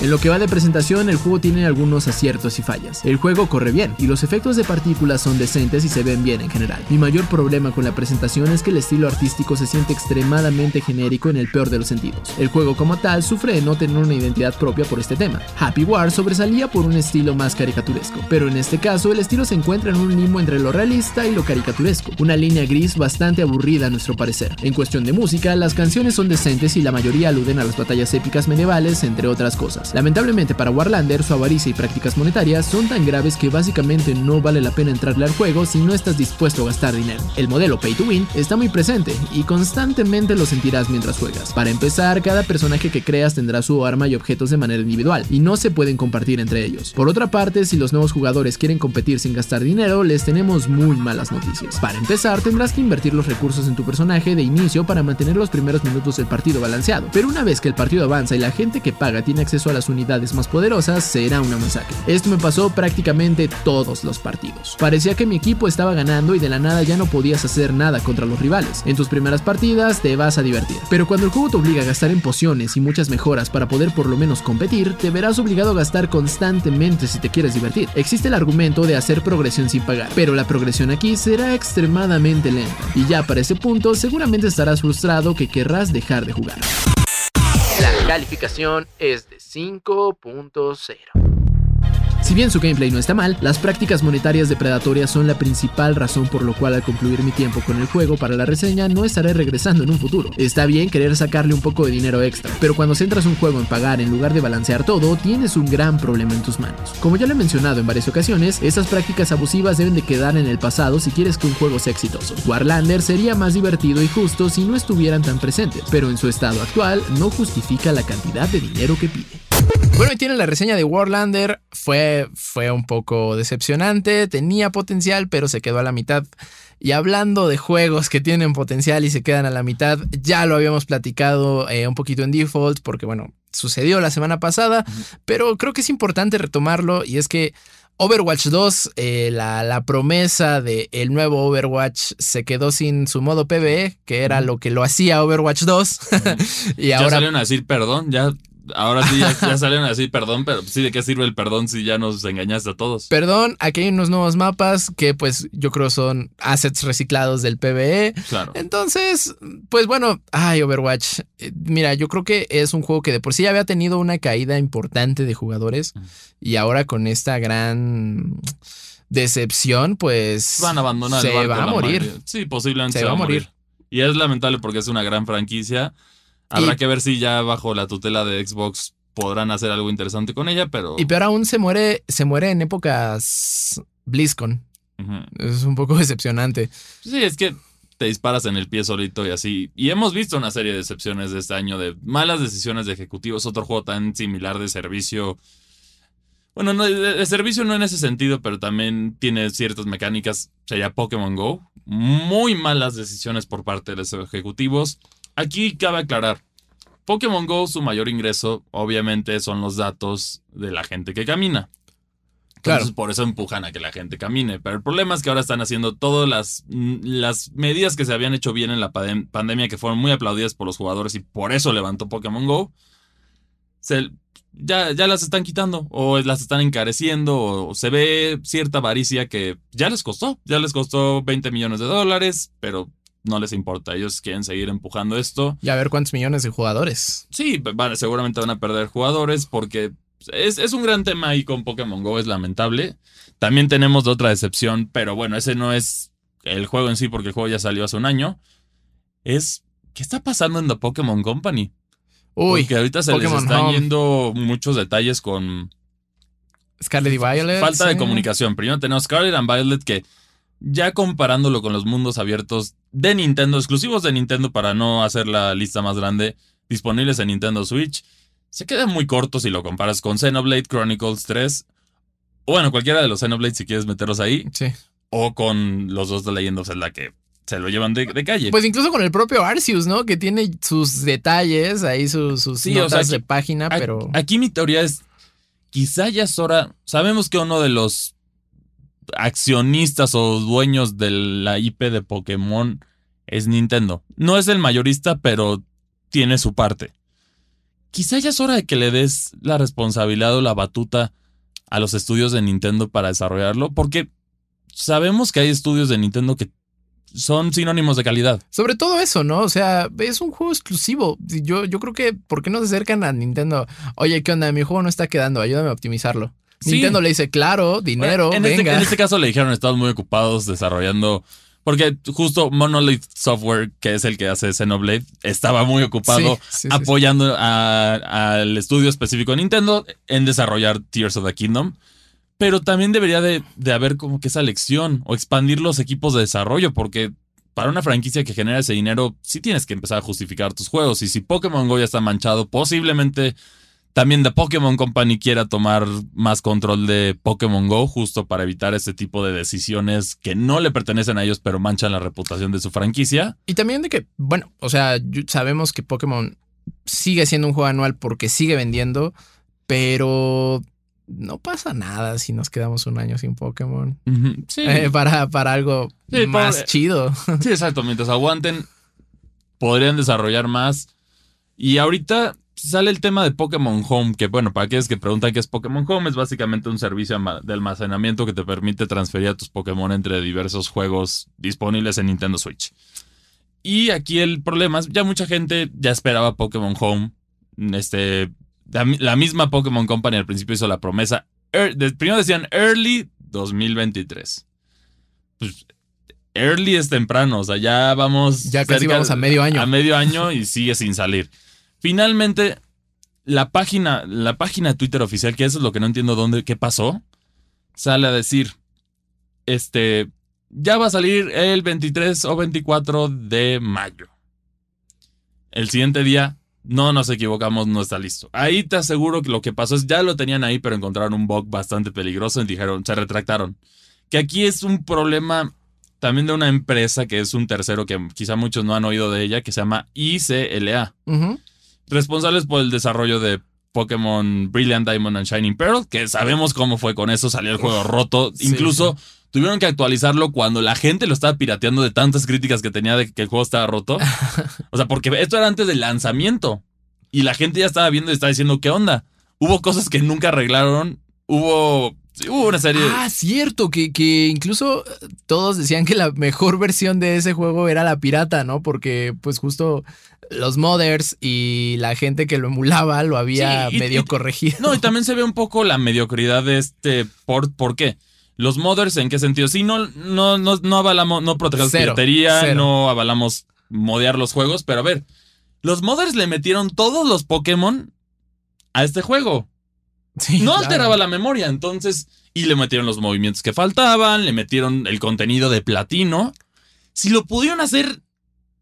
En lo que va de presentación, el juego tiene algunos aciertos y fallas. El juego corre bien y los efectos de partículas son decentes y se ven bien en general. Mi mayor problema con la presentación es que el estilo artístico se siente extremadamente genérico en el peor de los sentidos. El juego como tal sufre de no tener una identidad propia por este tema. Happy Wars sobresalía por un estilo más caricaturesco, pero en este caso el estilo se encuentra en un limbo entre lo realista y lo caricaturesco, una línea gris bastante aburrida a nuestro parecer. En cuestión de música, las canciones son decentes y la mayoría aluden a las batallas épicas medievales, entre otras cosas. Lamentablemente para Warlander, su avaricia y prácticas monetarias son tan graves que básicamente no vale la pena entrarle al juego si no estás dispuesto a gastar dinero. El modelo Pay to Win está muy presente y constantemente lo sentirás mientras juegas. Para empezar, cada personaje que creas tendrá su arma y objetos de manera individual y no se pueden compartir entre ellos. Por otra parte, si los nuevos jugadores quieren competir sin gastar dinero, les tenemos muy malas noticias. Para empezar, tendrás que invertir los recursos en tu personaje de inicio para mantener los primeros minutos del partido balanceado, pero una vez que el partido avanza y la gente que paga tiene acceso a
las unidades más poderosas será una masacre. Esto me pasó prácticamente todos los partidos. Parecía que mi equipo estaba ganando y de la nada ya no podías hacer nada contra los rivales. En tus primeras partidas te vas a divertir, pero cuando el juego te obliga a gastar en pociones y muchas mejoras para poder por lo menos competir, te verás obligado a gastar constantemente si te quieres divertir. Existe el argumento de hacer progresión sin pagar, pero la progresión aquí será extremadamente lenta, y ya para ese punto seguramente estarás frustrado que querrás dejar de jugar. La calificación es de 5.0. Si bien su gameplay no está mal, las prácticas monetarias depredatorias son la principal razón por lo cual al concluir mi tiempo con el juego para la reseña no estaré regresando en un futuro. Está bien querer sacarle un poco de dinero extra, pero cuando centras un juego en pagar en lugar de balancear todo, tienes un gran problema en tus manos. Como ya lo he mencionado en varias ocasiones, estas prácticas abusivas deben de quedar en el pasado si quieres que un juego sea exitoso. Warlander sería más divertido y justo si no estuvieran tan presentes, pero en su estado actual no justifica la cantidad de dinero que pide.
Bueno, y tiene la reseña de Warlander. Fue, fue un poco decepcionante. Tenía potencial, pero se quedó a la mitad. Y hablando de juegos que tienen potencial y se quedan a la mitad, ya lo habíamos platicado eh, un poquito en default, porque bueno, sucedió la semana pasada, pero creo que es importante retomarlo y es que Overwatch 2, eh, la, promesa del el nuevo Overwatch se quedó sin su modo PvE, que era lo que lo hacía Overwatch 2.
y ahora... Ya salieron a decir perdón, ya Ahora sí, ya, ya salieron así, perdón, pero sí, ¿de qué sirve el perdón si ya nos engañaste a todos?
Perdón, aquí hay unos nuevos mapas que pues yo creo son assets reciclados del PvE. Claro. Entonces, pues bueno, ay, Overwatch. Eh, mira, yo creo que es un juego que de por sí ya había tenido una caída importante de jugadores y ahora con esta gran decepción, pues...
Van a abandonar
se el va a morir.
Sí, posiblemente se, va, a morir. Y es lamentable porque es una gran franquicia Habrá que ver si ya bajo la tutela de Xbox podrán hacer algo interesante con ella, pero.
Y peor aún se muere, se muere en épocas BlizzCon. Es un poco decepcionante.
Sí, es que te disparas en el pie solito y así. Y hemos visto una serie de decepciones de este año de malas decisiones de ejecutivos. Otro juego tan similar de servicio. Bueno, no, de, servicio no en ese sentido, pero también tiene ciertas mecánicas. Sería Pokémon Go. Muy malas decisiones por parte de los ejecutivos. Aquí cabe aclarar, Pokémon Go su mayor ingreso obviamente son los datos de la gente que camina. Entonces por eso empujan a que la gente camine. Pero el problema es que ahora están haciendo todas las, las medidas que se habían hecho bien en la pandemia, que fueron muy aplaudidas por los jugadores y por eso levantó Pokémon Go. ya, ya las están quitando o las están encareciendo o se ve cierta avaricia que ya les costó. Ya les costó 20 millones de dólares, pero no les importa. Ellos quieren seguir empujando esto.
Y a ver cuántos millones de jugadores.
Sí, seguramente van a perder jugadores porque es, un gran tema ahí con Pokémon Go, es lamentable. También tenemos otra decepción, pero bueno, ese no es el juego en sí porque el juego ya salió hace un año. Es, ¿qué está pasando en The Pokémon Company? Uy, porque ahorita se les están yendo muchos detalles con...
Scarlet y Violet.
Falta de comunicación. Primero tenemos Scarlet and Violet que ya comparándolo con los mundos abiertos de Nintendo, exclusivos de Nintendo para no hacer la lista más grande, disponibles en Nintendo Switch, se queda muy corto si lo comparas con Xenoblade Chronicles 3. O bueno, cualquiera de los Xenoblade si quieres meterlos ahí.
Sí.
O con los dos de Legend of Zelda que se lo llevan de, calle.
Pues incluso con el propio Arceus, ¿no? Que tiene sus detalles, ahí sus, sus notas de página, pero...
Aquí mi teoría es, quizá ya es hora, sabemos que uno de los accionistas o dueños de la IP de Pokémon es Nintendo. No es el mayorista, pero tiene su parte. Quizá ya es hora de que le des la responsabilidad o la batuta a los estudios de Nintendo para desarrollarlo, porque sabemos que hay estudios de Nintendo que son sinónimos de calidad.
Sobre todo eso, ¿no? O sea, es un juego exclusivo. Yo, yo creo que, ¿por qué no se acercan a Nintendo? Oye, ¿qué onda? Mi juego no está quedando, ayúdame a optimizarlo. Nintendo le dice, claro, dinero,
en
este,
en este caso le dijeron, estamos muy ocupados desarrollando... Porque justo Monolith Software, que es el que hace Xenoblade, estaba muy ocupado apoyando al estudio específico de Nintendo en desarrollar Tears of the Kingdom. Pero también debería de, de haber como que esa lección o expandir los equipos de desarrollo, porque para una franquicia que genera ese dinero, sí tienes que empezar a justificar tus juegos. Y si Pokémon Go ya está manchado, posiblemente también The Pokémon Company quiera tomar más control de Pokémon Go justo para evitar este tipo de decisiones que no le pertenecen a ellos pero manchan la reputación de su franquicia.
Y también de que, bueno, o sea, sabemos que Pokémon sigue siendo un juego anual porque sigue vendiendo, pero no pasa nada si nos quedamos un año sin Pokémon.
Sí.
Eh, para, para algo
Sí,
más
para-
chido.
Sí, exacto. Mientras aguanten, podrían desarrollar más. Y ahorita sale el tema de Pokémon Home, que bueno, para aquellos que preguntan qué es Pokémon Home, es básicamente un servicio de almacenamiento que te permite transferir a tus Pokémon entre diversos juegos disponibles en Nintendo Switch. Y aquí el problema es, ya mucha gente ya esperaba Pokémon Home. Este, la, mi- la misma Pokémon Company al principio hizo la promesa. er- de- primero decían Early 2023. Pues, early es temprano, o sea, ya vamos.
Ya casi
cerca-
vamos a medio año.
A medio año y sigue sin salir. Finalmente, la página, la página Twitter oficial, que eso es lo que no entiendo dónde, qué pasó, sale a decir, este, ya va a salir el 23 o 24 de mayo. El siguiente día, no nos equivocamos, no está listo. Ahí te aseguro que lo que pasó es, ya lo tenían ahí, pero encontraron un bug bastante peligroso y dijeron, se retractaron. Que aquí es un problema también de una empresa que es un tercero que quizá muchos no han oído de ella, que se llama ICLA
Ujú.
Responsables por el desarrollo de Pokémon Brilliant Diamond and Shining Pearl, que sabemos cómo fue con eso, salió el juego roto.
Sí,
Incluso tuvieron que actualizarlo cuando la gente lo estaba pirateando de tantas críticas que tenía de que el juego estaba roto. o sea, porque esto era antes del lanzamiento y la gente ya estaba viendo y estaba diciendo, ¿qué onda? Hubo cosas que nunca arreglaron, hubo, sí, hubo una serie...
Ah, cierto, que, que incluso eh, todos decían que la mejor versión de ese juego era la pirata, ¿no? Porque pues justo los modders y la gente que lo emulaba lo había
Sí, y-
medio
y-
corregido.
No, y también se ve un poco la mediocridad de este port. ¿Por qué? Los modders, ¿en qué sentido? Sí, no, no, no, no avalamos, no protegemos
Cero,
piratería,
cero.
no avalamos modear los juegos, pero a ver, los modders le metieron todos los Pokémon a este juego.
Sí,
No
claro.
alteraba la memoria, entonces, y le metieron los movimientos que faltaban, le metieron el contenido de platino. Si lo pudieron hacer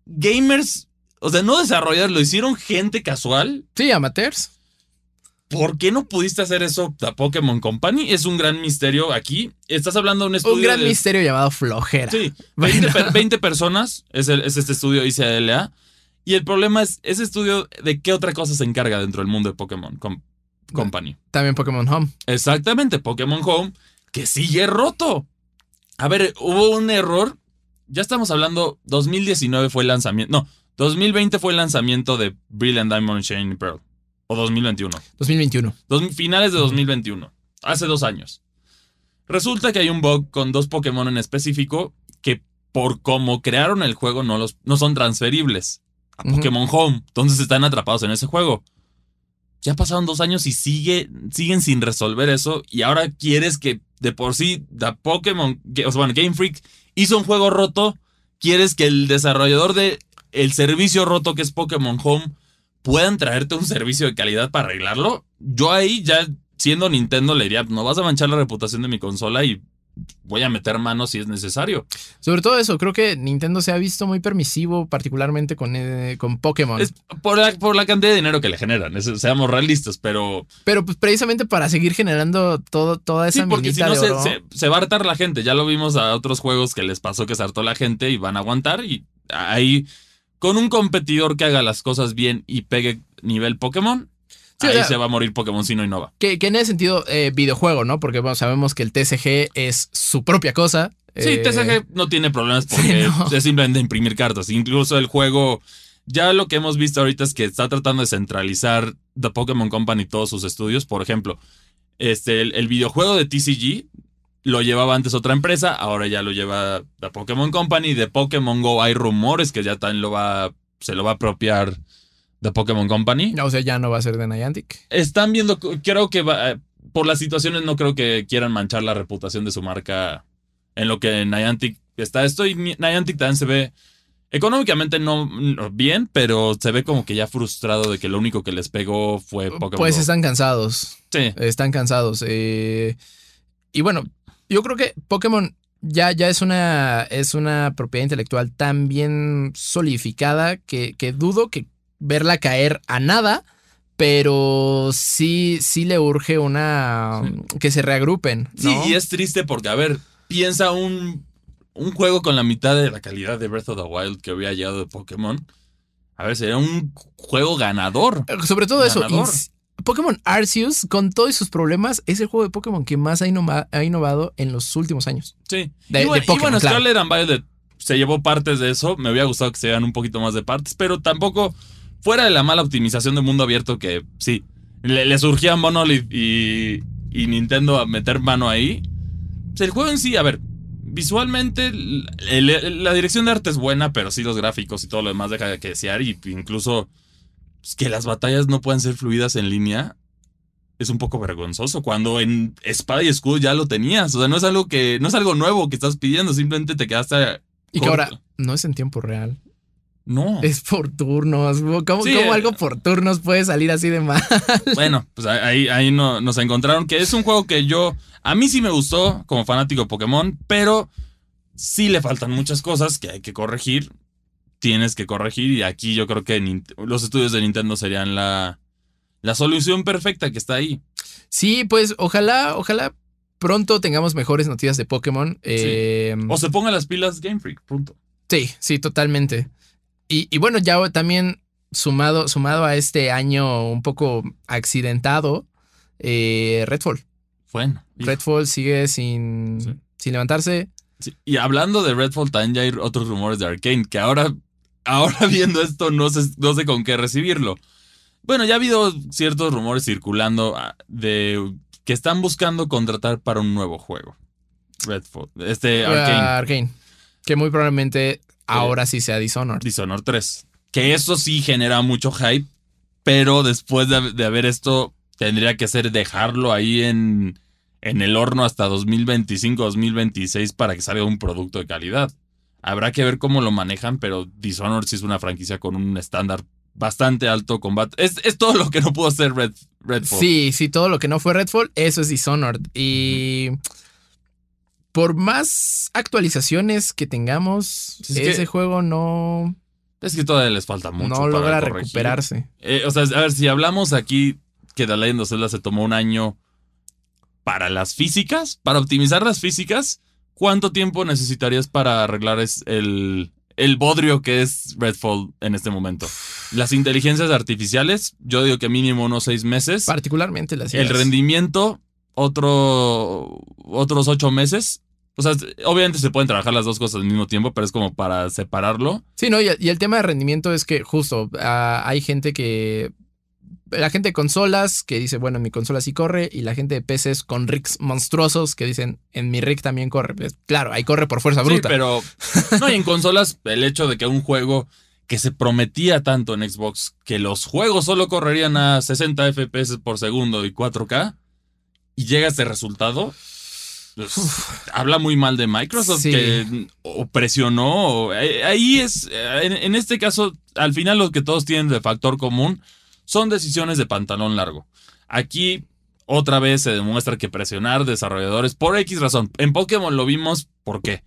gamers, o sea, no desarrollar, lo hicieron gente casual.
Sí, amateurs.
¿Por qué no pudiste hacer eso a Pokémon Company? Es un gran misterio aquí. Estás hablando de un estudio.
Un gran
de-
misterio llamado flojera.
Sí,
Bueno.
20, per- 20 personas es, el- es este estudio ICLA. Y el problema es, ese estudio, ¿de qué otra cosa se encarga dentro del mundo de Pokémon Com- Company?
También Pokémon Home.
Exactamente, Pokémon Home, que sigue roto. A ver, hubo un error. Ya estamos hablando, 2019 fue el lanzamiento. No, 2020 fue el lanzamiento de Brilliant Diamond Shining Pearl. O 2021.
2021.
Dos- finales de 2021, hace dos años. Resulta que hay un bug con dos Pokémon en específico que por cómo crearon el juego no, los, no son transferibles a. Pokémon Home. Entonces están atrapados en ese juego. Ya pasaron dos años y sigue, siguen sin resolver eso. Y ahora quieres que de por sí la Pokémon, o sea, bueno, Game Freak hizo un juego roto. Quieres que el desarrollador de el servicio roto que es Pokémon Home puedan traerte un servicio de calidad para arreglarlo. Yo ahí ya siendo Nintendo le diría, no vas a manchar la reputación de mi consola y voy a meter manos si es necesario.
Sobre todo eso, creo que Nintendo se ha visto muy permisivo, particularmente con, eh, con Pokémon.
Es por la, por la cantidad de dinero que le generan, seamos realistas, pero
Pero pues precisamente para seguir generando todo, toda esa
sí, porque si no se va a hartar la gente. Ya lo vimos a otros juegos que les pasó que se hartó la gente y van a aguantar y ahí con un competidor que haga las cosas bien y pegue nivel Pokémon,
Sí, o
ahí
sea-
se va a morir Pokémon si no innova.
Que, que en ese sentido, eh, videojuego, ¿no? Porque bueno, sabemos que el TCG es su propia cosa.
Sí,
Eh,
TCG no tiene problemas
sí,
porque
no.
es simplemente imprimir cartas. Incluso el juego, ya lo que hemos visto ahorita es que está tratando de centralizar The Pokémon Company todos sus estudios. Por ejemplo, este, el, el videojuego de TCG lo llevaba antes otra empresa, ahora ya lo lleva The Pokémon Company. De Pokémon Go hay rumores que ya también lo va, se lo va a apropiar The Pokémon Company.
O sea, ya no va a ser de Niantic.
Están viendo, creo que va- por las situaciones no creo que quieran manchar la reputación de su marca en lo que Niantic está esto y Ni- Niantic también se ve económicamente no, no bien, pero se ve como que ya frustrado de que lo único que les pegó fue Pokémon.
Pues
Go.
están cansados.
Sí,
Están cansados. eh, y bueno, yo creo que Pokémon ya, ya es, una, es una propiedad intelectual tan bien solidificada que, que dudo que verla caer a nada. Pero sí, sí le urge una. que se reagrupen.
sí, y es triste porque, a ver, piensa un, un juego con la mitad de la calidad de Breath of the Wild que había llegado de Pokémon. A ver, sería un juego ganador.
Sobre todo eso,
Ganador.
Pokémon Arceus, con todos sus problemas, es el juego de Pokémon que más ha, innova- ha innovado en los últimos años.
Sí.
De-
y, bueno,
de Pokémon,
y bueno,
claro.
Scarlet and Violet se llevó partes de eso. Me hubiera gustado que se vean un poquito más de partes, pero tampoco fuera de la mala optimización de mundo abierto que sí, le, le surgía Monolith y, y Nintendo a meter mano ahí. Pues el juego en sí, a ver, visualmente el- el- la dirección de arte es buena, pero sí los gráficos y todo lo demás deja que desear y incluso pues, que las batallas no puedan ser fluidas en línea. Es un poco vergonzoso cuando en espada y escudo ya lo tenías. O sea, no es algo que. No es algo nuevo que estás pidiendo. Simplemente te quedaste.
Y que ahora no es en tiempo real.
No.
Es por turnos. ¿Cómo,
Sí,
cómo
eh.
algo por turnos puede salir así de mal?
Bueno, pues ahí, ahí no, nos encontraron. Que es un juego que yo. A mí sí me gustó como fanático de Pokémon, pero sí le faltan muchas cosas que hay que corregir. Tienes que corregir. Y aquí yo creo que los estudios de Nintendo serían la. La solución perfecta que está ahí.
Sí, pues ojalá, ojalá pronto tengamos mejores noticias de Pokémon. Eh,
O se pongan las pilas Game Freak, punto.
Sí, sí, totalmente. Y, y bueno, ya también sumado, sumado a este año un poco accidentado, eh, Redfall.
Bueno. hijo.
Redfall sigue sin,
Sí.
sin levantarse.
Sí, Y hablando de Redfall, también ya hay otros rumores de Arkane, que ahora, ahora viendo esto no sé, no sé con qué recibirlo. Bueno, ya ha habido ciertos rumores circulando ah, de que están buscando contratar para un nuevo juego. Redfall, este Arkane,
Ah, Arcane. Que muy probablemente ahora sí sea Dishonored.
Dishonored 3. Que eso sí genera mucho hype, pero después de, de haber esto, tendría que ser dejarlo ahí en, en el horno hasta 2025-2026 para que salga un producto de calidad. Habrá que ver cómo lo manejan, pero Dishonored sí es una franquicia con un estándar bastante alto combate. Es, es todo lo que no pudo hacer Red, Redfall.
Sí, sí, todo lo que no fue Redfall, eso es Dishonored. Y por más actualizaciones que tengamos,
Es que-
ese juego no,
Es que todavía les falta mucho.
no
para
logra
corregir.
recuperarse.
Eh, o sea, a ver, si hablamos aquí que The Legend of Zelda se tomó un año para las físicas, para optimizar las físicas, ¿cuánto tiempo necesitarías para arreglar es el, el bodrio que es Redfall en este momento? Las inteligencias artificiales, yo digo que mínimo unos seis meses.
Particularmente las
El rendimiento, otro, otros ocho meses. O sea, obviamente se pueden trabajar las dos cosas al mismo tiempo, pero es como para separarlo.
Sí, no, y, y el tema de rendimiento es que justo ah, hay gente que. La gente de consolas que dice, bueno, en mi consola sí corre, y la gente de PCs con rigs monstruosos que dicen, en mi rig también corre. Pues, claro, ahí corre por fuerza bruta.
Sí, pero. No, y en consolas, el hecho de que un juego que se prometía tanto en Xbox, que los juegos solo correrían a 60 FPS por segundo y 4K, y llega este resultado. pues, habla muy mal de Microsoft
Sí.
que o presionó. o- eh, ahí es. eh, En, en este caso, al final, lo que todos tienen de factor común son decisiones de pantalón largo. Aquí otra vez se demuestra que presionar desarrolladores por X razón. En Pokémon lo vimos, ¿por qué?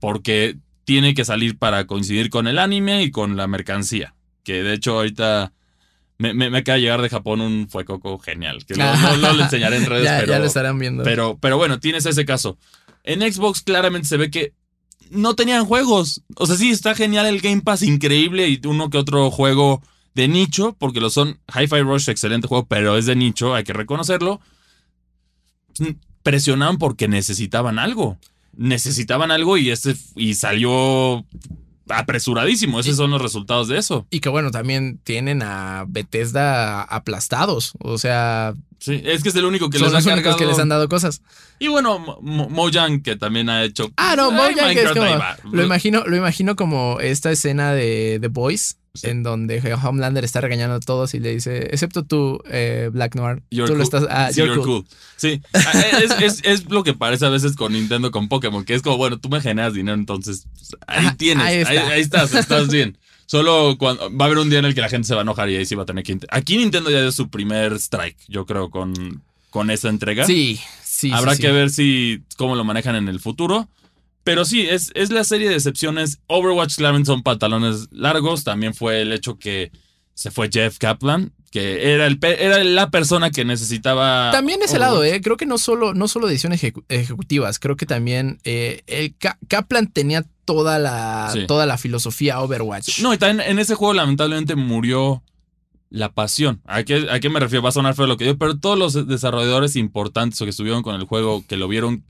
Porque tiene que salir para coincidir con el anime y con la mercancía. Que de hecho ahorita me, me, me acaba de llegar de Japón un fuecoco genial. Que no, no- no lo enseñaré en redes,
ya,
pero,
ya lo estarán viendo.
pero, pero bueno, tienes ese caso. En Xbox claramente se ve que no tenían juegos. O sea, sí, está genial el Game Pass, increíble, y uno que otro juego de nicho, porque lo son. Hi-Fi Rush, excelente juego, pero es de nicho, hay que reconocerlo. Presionaban porque necesitaban algo. Necesitaban algo y este y salió apresuradísimo. Esos son los resultados de eso.
Y que bueno, también tienen a Bethesda aplastados. O sea,
Sí, es que es el único que
son
les ha
los únicos
cargado.
que les han dado cosas.
Y bueno, Mo- Mo- Mojang, que también ha hecho.
Ah, no, Mojang es como. Lo imagino, lo imagino como esta escena de The Boys,
Sí.
en donde Homelander está regañando a todos y le dice, excepto tú, eh, Black Noir.
You're
tú lo
cool.
estás. Ah,
Sí,
you're
you're
cool.
cool. Sí, es, es- es lo que parece a veces con Nintendo, con Pokémon, que es como, bueno, tú me generas dinero, entonces pues, ahí tienes,
ahí
ahí, ahí estás, estás bien. Solo cuando va a haber un día en el que la gente se va a enojar y ahí sí va a tener que... Aquí Nintendo ya dio su primer strike, yo creo, con, con esta entrega.
Sí, sí.
Habrá
sí,
que
sí.
ver si cómo lo manejan en el futuro. Pero sí, es, es la serie de excepciones. Overwatch claramente son pantalones largos. También fue el hecho que se fue Jeff Kaplan, que era, el, era la persona que necesitaba.
También ese lado. ¿eh? Creo que no solo, no solo decisiones ejecu- ejecutivas, creo que también eh, el Ka- Kaplan tenía toda la,
Sí.
toda la filosofía Overwatch.
No, y también en ese juego lamentablemente murió la pasión. ¿A qué, ¿A qué me refiero? Va a sonar feo lo que digo, pero todos los desarrolladores importantes o que estuvieron con el juego, que lo vieron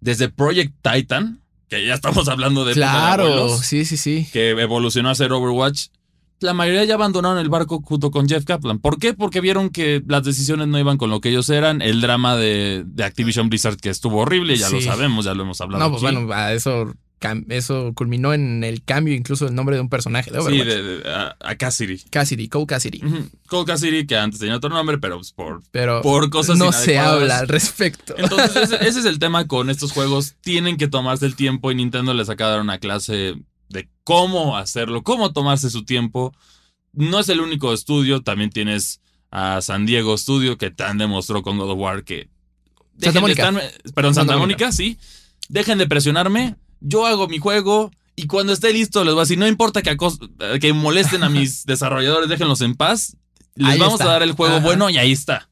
desde Project Titan, que ya estamos hablando de...
Claro,
abuelos,
sí, sí, sí.
que evolucionó a ser Overwatch. La mayoría ya abandonaron el barco junto con Jeff Kaplan. ¿Por qué? Porque vieron que las decisiones no iban con lo que ellos eran. El drama de, de Activision Blizzard que estuvo horrible, ya lo
Sí.
sabemos, ya lo hemos hablado.
No, pues
aquí.
bueno, eso, culminó en el cambio incluso del nombre de un personaje de
Sí,
Overwatch.
de, de- a, a Cassidy.
Cassidy, Cole Cassidy.
Ujú. Cole Cassidy, que antes tenía otro nombre, pero pues, por,
Pero
por cosas
no se habla al respecto.
Entonces, ese, ese es el tema con estos juegos. Tienen que tomarse el tiempo y Nintendo les acaba de dar una clase de cómo hacerlo, cómo tomarse su tiempo. No es el único estudio, también tienes a San Diego Studio que tan demostró con God of War que... de
Mónica.
estarme- perdón, Santa,
Santa
Mónica,
Mónica.
sí. Dejen de presionarme, yo hago mi juego y cuando esté listo les voy a decir, no importa que, acos- que molesten a mis desarrolladores, déjenlos en paz. Les
Ahí
vamos
está.
a dar el juego
Ajá.
bueno y ahí está.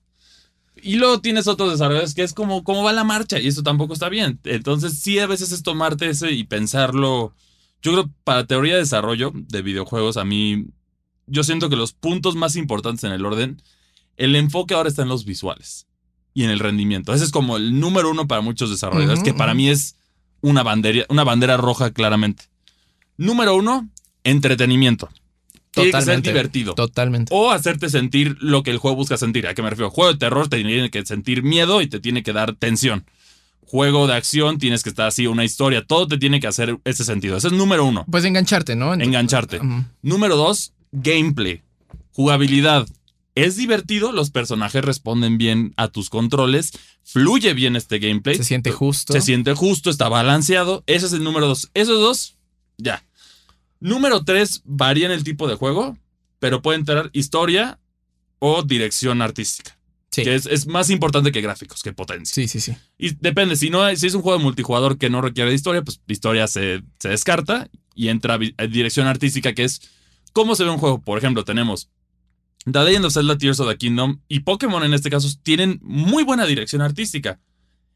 Y luego tienes otros desarrolladores que es como cómo va la marcha y eso tampoco está bien. Entonces sí a veces es tomarte ese y pensarlo. Yo creo para teoría de desarrollo de videojuegos a mí yo siento que los puntos más importantes en el orden el enfoque ahora está en los visuales y en el rendimiento. Ese es como el número uno para muchos desarrolladores que para mí es una bandera una bandera roja claramente. Número uno entretenimiento. Tiene que ser divertido.
Totalmente.
O hacerte sentir lo que el juego busca sentir. ¿A qué me refiero? Juego de terror te tiene que sentir miedo y te tiene que dar tensión. Juego de acción tienes que estar así, una historia. Todo te tiene que hacer ese sentido. Ese es número uno.
Pues engancharte, ¿no? En-
Engancharte. Número dos, gameplay. Jugabilidad. Es divertido, los personajes responden bien a tus controles, fluye bien este gameplay.
Se siente justo.
Se siente justo, está balanceado. Ese es el número dos. Esos dos, ya. Número tres, varían el tipo de juego, pero pueden tener historia o dirección artística.
Sí.
Que es, es más importante que gráficos, que potencia.
Sí, sí, sí.
Y depende, si, no, si es un juego de multijugador que no requiere de historia, pues la historia se, se descarta y entra dirección artística, que es cómo se ve un juego. Por ejemplo, tenemos The Legend of Zelda Tears of the Kingdom y Pokémon en este caso tienen muy buena dirección artística.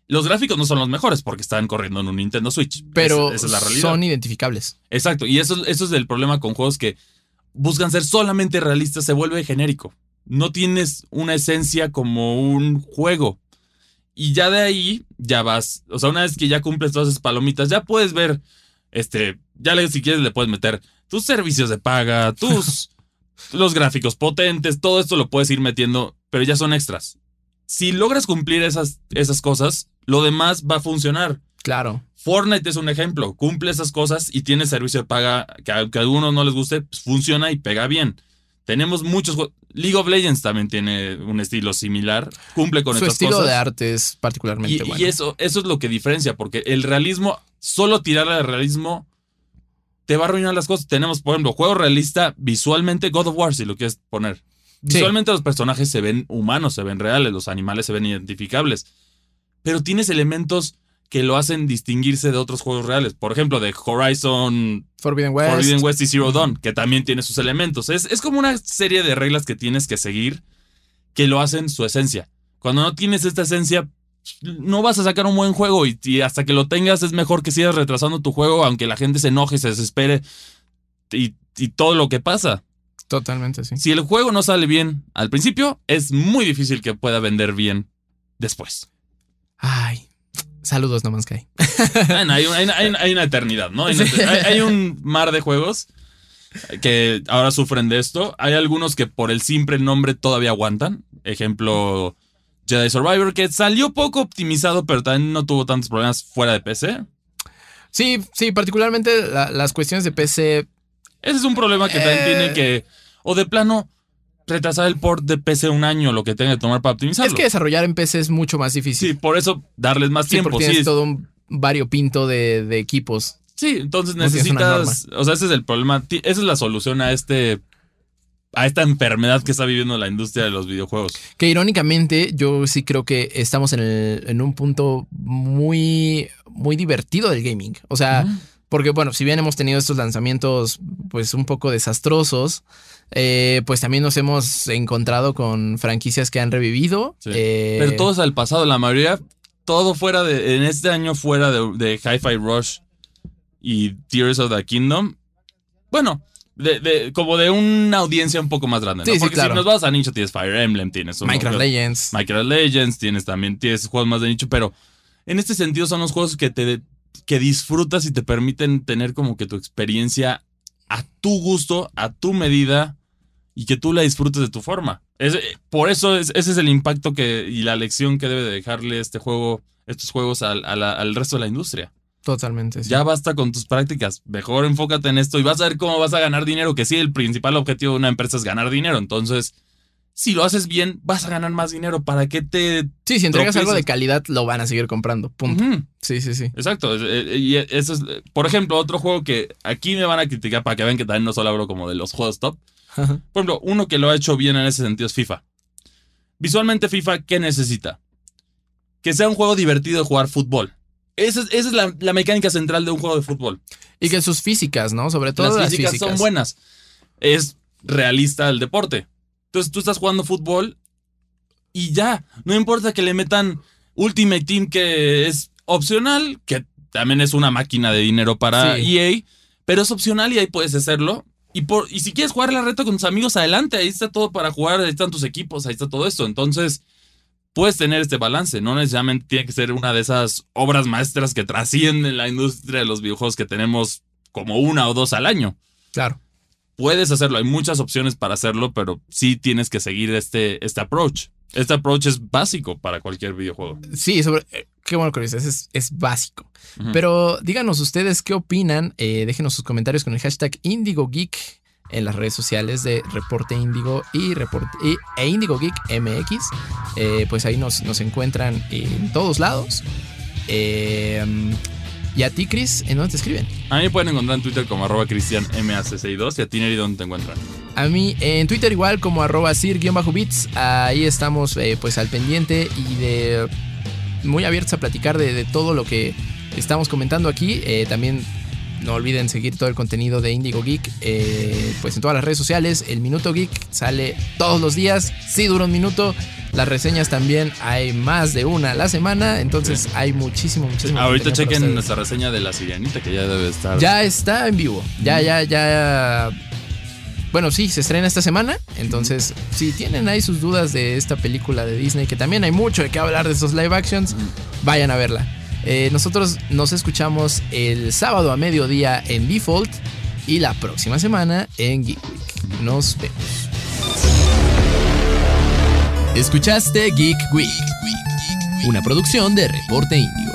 Los gráficos no son los mejores porque están corriendo en un Nintendo Switch.
Pero
Esa- esa es la realidad.
son identificables.
Exacto, y eso, eso es el problema con juegos que buscan ser solamente realistas, se vuelve genérico. No tienes una esencia como un juego. Y ya de ahí, ya vas. O sea, una vez que ya cumples todas esas palomitas, ya puedes ver. Este. Ya le, si quieres, le puedes meter tus servicios de paga, tus. los gráficos potentes, todo esto lo puedes ir metiendo, pero ya son extras. Si logras cumplir esas, esas cosas, lo demás va a funcionar.
Claro.
Fortnite es un ejemplo. Cumple esas cosas y tiene servicio de paga que aunque a algunos no les guste, pues funciona y pega bien. Tenemos muchos juegos. League of Legends también tiene un estilo similar. Cumple con
Su
estas
estilo
cosas.
de arte es
y,
particularmente
y
bueno.
eso, eso es lo que diferencia, porque el realismo, solo tirarle al realismo, te va a arruinar las cosas. Tenemos, por ejemplo, juego realista visualmente, God of War, si lo quieres poner. Visualmente los personajes se ven humanos, se ven reales, los animales se ven identificables. Pero tienes elementos que lo hacen distinguirse de otros juegos reales. Por ejemplo, de Horizon
Forbidden West.
Forbidden West y Zero Dawn, que también tiene sus elementos. Es, es como una serie de reglas que tienes que seguir que lo hacen su esencia. Cuando no tienes esta esencia, no vas a sacar un buen juego y, y hasta que lo tengas es mejor que sigas retrasando tu juego, aunque la gente se enoje, se desespere y, y todo lo que pasa.
Totalmente, sí.
Si el juego no sale bien al principio, es muy difícil que pueda vender bien después.
Ay. Saludos, No Man's Sky.
Bueno, hay, un- hay- hay- hay una eternidad, ¿no? Hay, una- un mar de juegos que ahora sufren de esto. Hay algunos que por el simple nombre todavía aguantan. Ejemplo, Jedi Survivor, que salió poco optimizado, pero también no tuvo tantos problemas fuera de PC.
Sí, sí, particularmente la- las cuestiones de PC.
Ese es un problema que también
Eh.
tiene que, o de plano, retrasar el port de PC un año, lo que tenga que tomar para optimizarlo.
Es que desarrollar en PC es mucho más
Sí,
difícil.
por eso darles más
Sí,
tiempo.
porque
Sí,
tienes
es-
todo un variopinto de, de equipos.
Sí, entonces
tienes
necesitas, o sea, ese es el problema, esa es la solución a este a esta enfermedad que está viviendo la industria de los videojuegos.
Que irónicamente, yo sí creo que estamos en, el- en un punto muy, muy divertido del gaming. O sea. Porque bueno, si bien hemos tenido estos lanzamientos pues un poco desastrosos, eh, pues también nos hemos encontrado con franquicias que han revivido.
Sí.
eh,
Pero todo es al pasado, la mayoría, todo fuera de, en este año fuera de, de Hi-Fi Rush y Tears of the Kingdom. Bueno, de, de- como de una audiencia un poco más grande, ¿no?
Sí, sí, claro.
si nos vas a nicho, tienes Fire Emblem, tienes un-
Minecraft Legends.
Minecraft Legends, tienes también, tienes juegos más de nicho, pero en este sentido son los juegos que te que disfrutas y te permiten tener como que tu experiencia a tu gusto, a tu medida y que tú la disfrutes de tu forma. Es- por eso es- ese es el impacto que y la lección que debe de dejarle este juego, estos juegos al, al resto de la industria.
Totalmente. sí.
Ya basta con tus prácticas. Mejor enfócate en esto y vas a ver cómo vas a ganar dinero. Que sí, el principal objetivo de una empresa es ganar dinero. Entonces, si lo haces bien, vas a ganar más dinero. ¿Para qué te
Sí, si entregas algo de calidad, lo van a seguir comprando. Punto. Sí, sí, sí.
Exacto. eh, eh, Y eso es, por ejemplo, otro juego que aquí me van a criticar para que vean que también no solo hablo como de los juegos top. Por ejemplo, uno que lo ha hecho bien en ese sentido es FIFA. Visualmente, FIFA, ¿qué necesita? Que sea un juego divertido de jugar fútbol. Esa es, esa es la, la mecánica central de un juego de fútbol.
Y que sus físicas, ¿no? Sobre todo
las
las
físicas,
físicas.
son buenas. Es realista el deporte. Entonces tú estás jugando fútbol y ya. No importa que le metan Ultimate Team que es opcional, que también es una máquina de dinero para
Sí.
EA, pero es opcional y ahí puedes hacerlo. Y, por, y si quieres jugar la reta con tus amigos, adelante, ahí está todo para jugar, ahí están tus equipos, ahí está todo esto. Entonces, puedes tener este balance, no necesariamente tiene que ser una de esas obras maestras que trascienden la industria de los videojuegos que tenemos como una o dos al año
Claro.
Puedes hacerlo, hay muchas opciones para hacerlo, pero sí tienes que seguir este, este approach. Este approach es básico para cualquier videojuego.
Sí, sobre. eh, Qué bueno que lo dices, es, es básico. Pero díganos ustedes qué opinan. eh, déjenos sus comentarios con el hashtag IndigoGeek en las redes sociales de Reporte Indigo y, Reporte, y- e Indigo Geek MX. Eh, pues ahí nos, nos encuentran en todos lados. Eh, y a ti, Chris, ¿en dónde te escriben?
A mí me pueden encontrar en Twitter como arroba cristianmac62 y a ti, Neri, ¿dónde te encuentran?
A mí en Twitter igual como arroba sir-bits. Ahí estamos eh, pues al pendiente y de muy abiertos a platicar de, de todo lo que estamos comentando aquí. Eh, también no olviden seguir todo el contenido de Indigo Geek eh, pues en todas las redes sociales. El Minuto Geek sale todos los días. Sí dura un minuto. Las reseñas también hay más de una a la semana. Entonces hay muchísimo, muchísimo.
Ahorita chequen nuestra reseña de la Sirianita que ya debe estar.
Ya está en vivo. Ya, ya, ya. Bueno, sí, se estrena esta semana. Entonces, si tienen ahí sus dudas de esta película de Disney, que también hay mucho de qué hablar de estos live actions, vayan a verla. Eh, nosotros nos escuchamos el sábado a mediodía en Default y la próxima semana en Geek Week. Nos vemos. Escuchaste Geek Week, una producción de Reporte Índigo.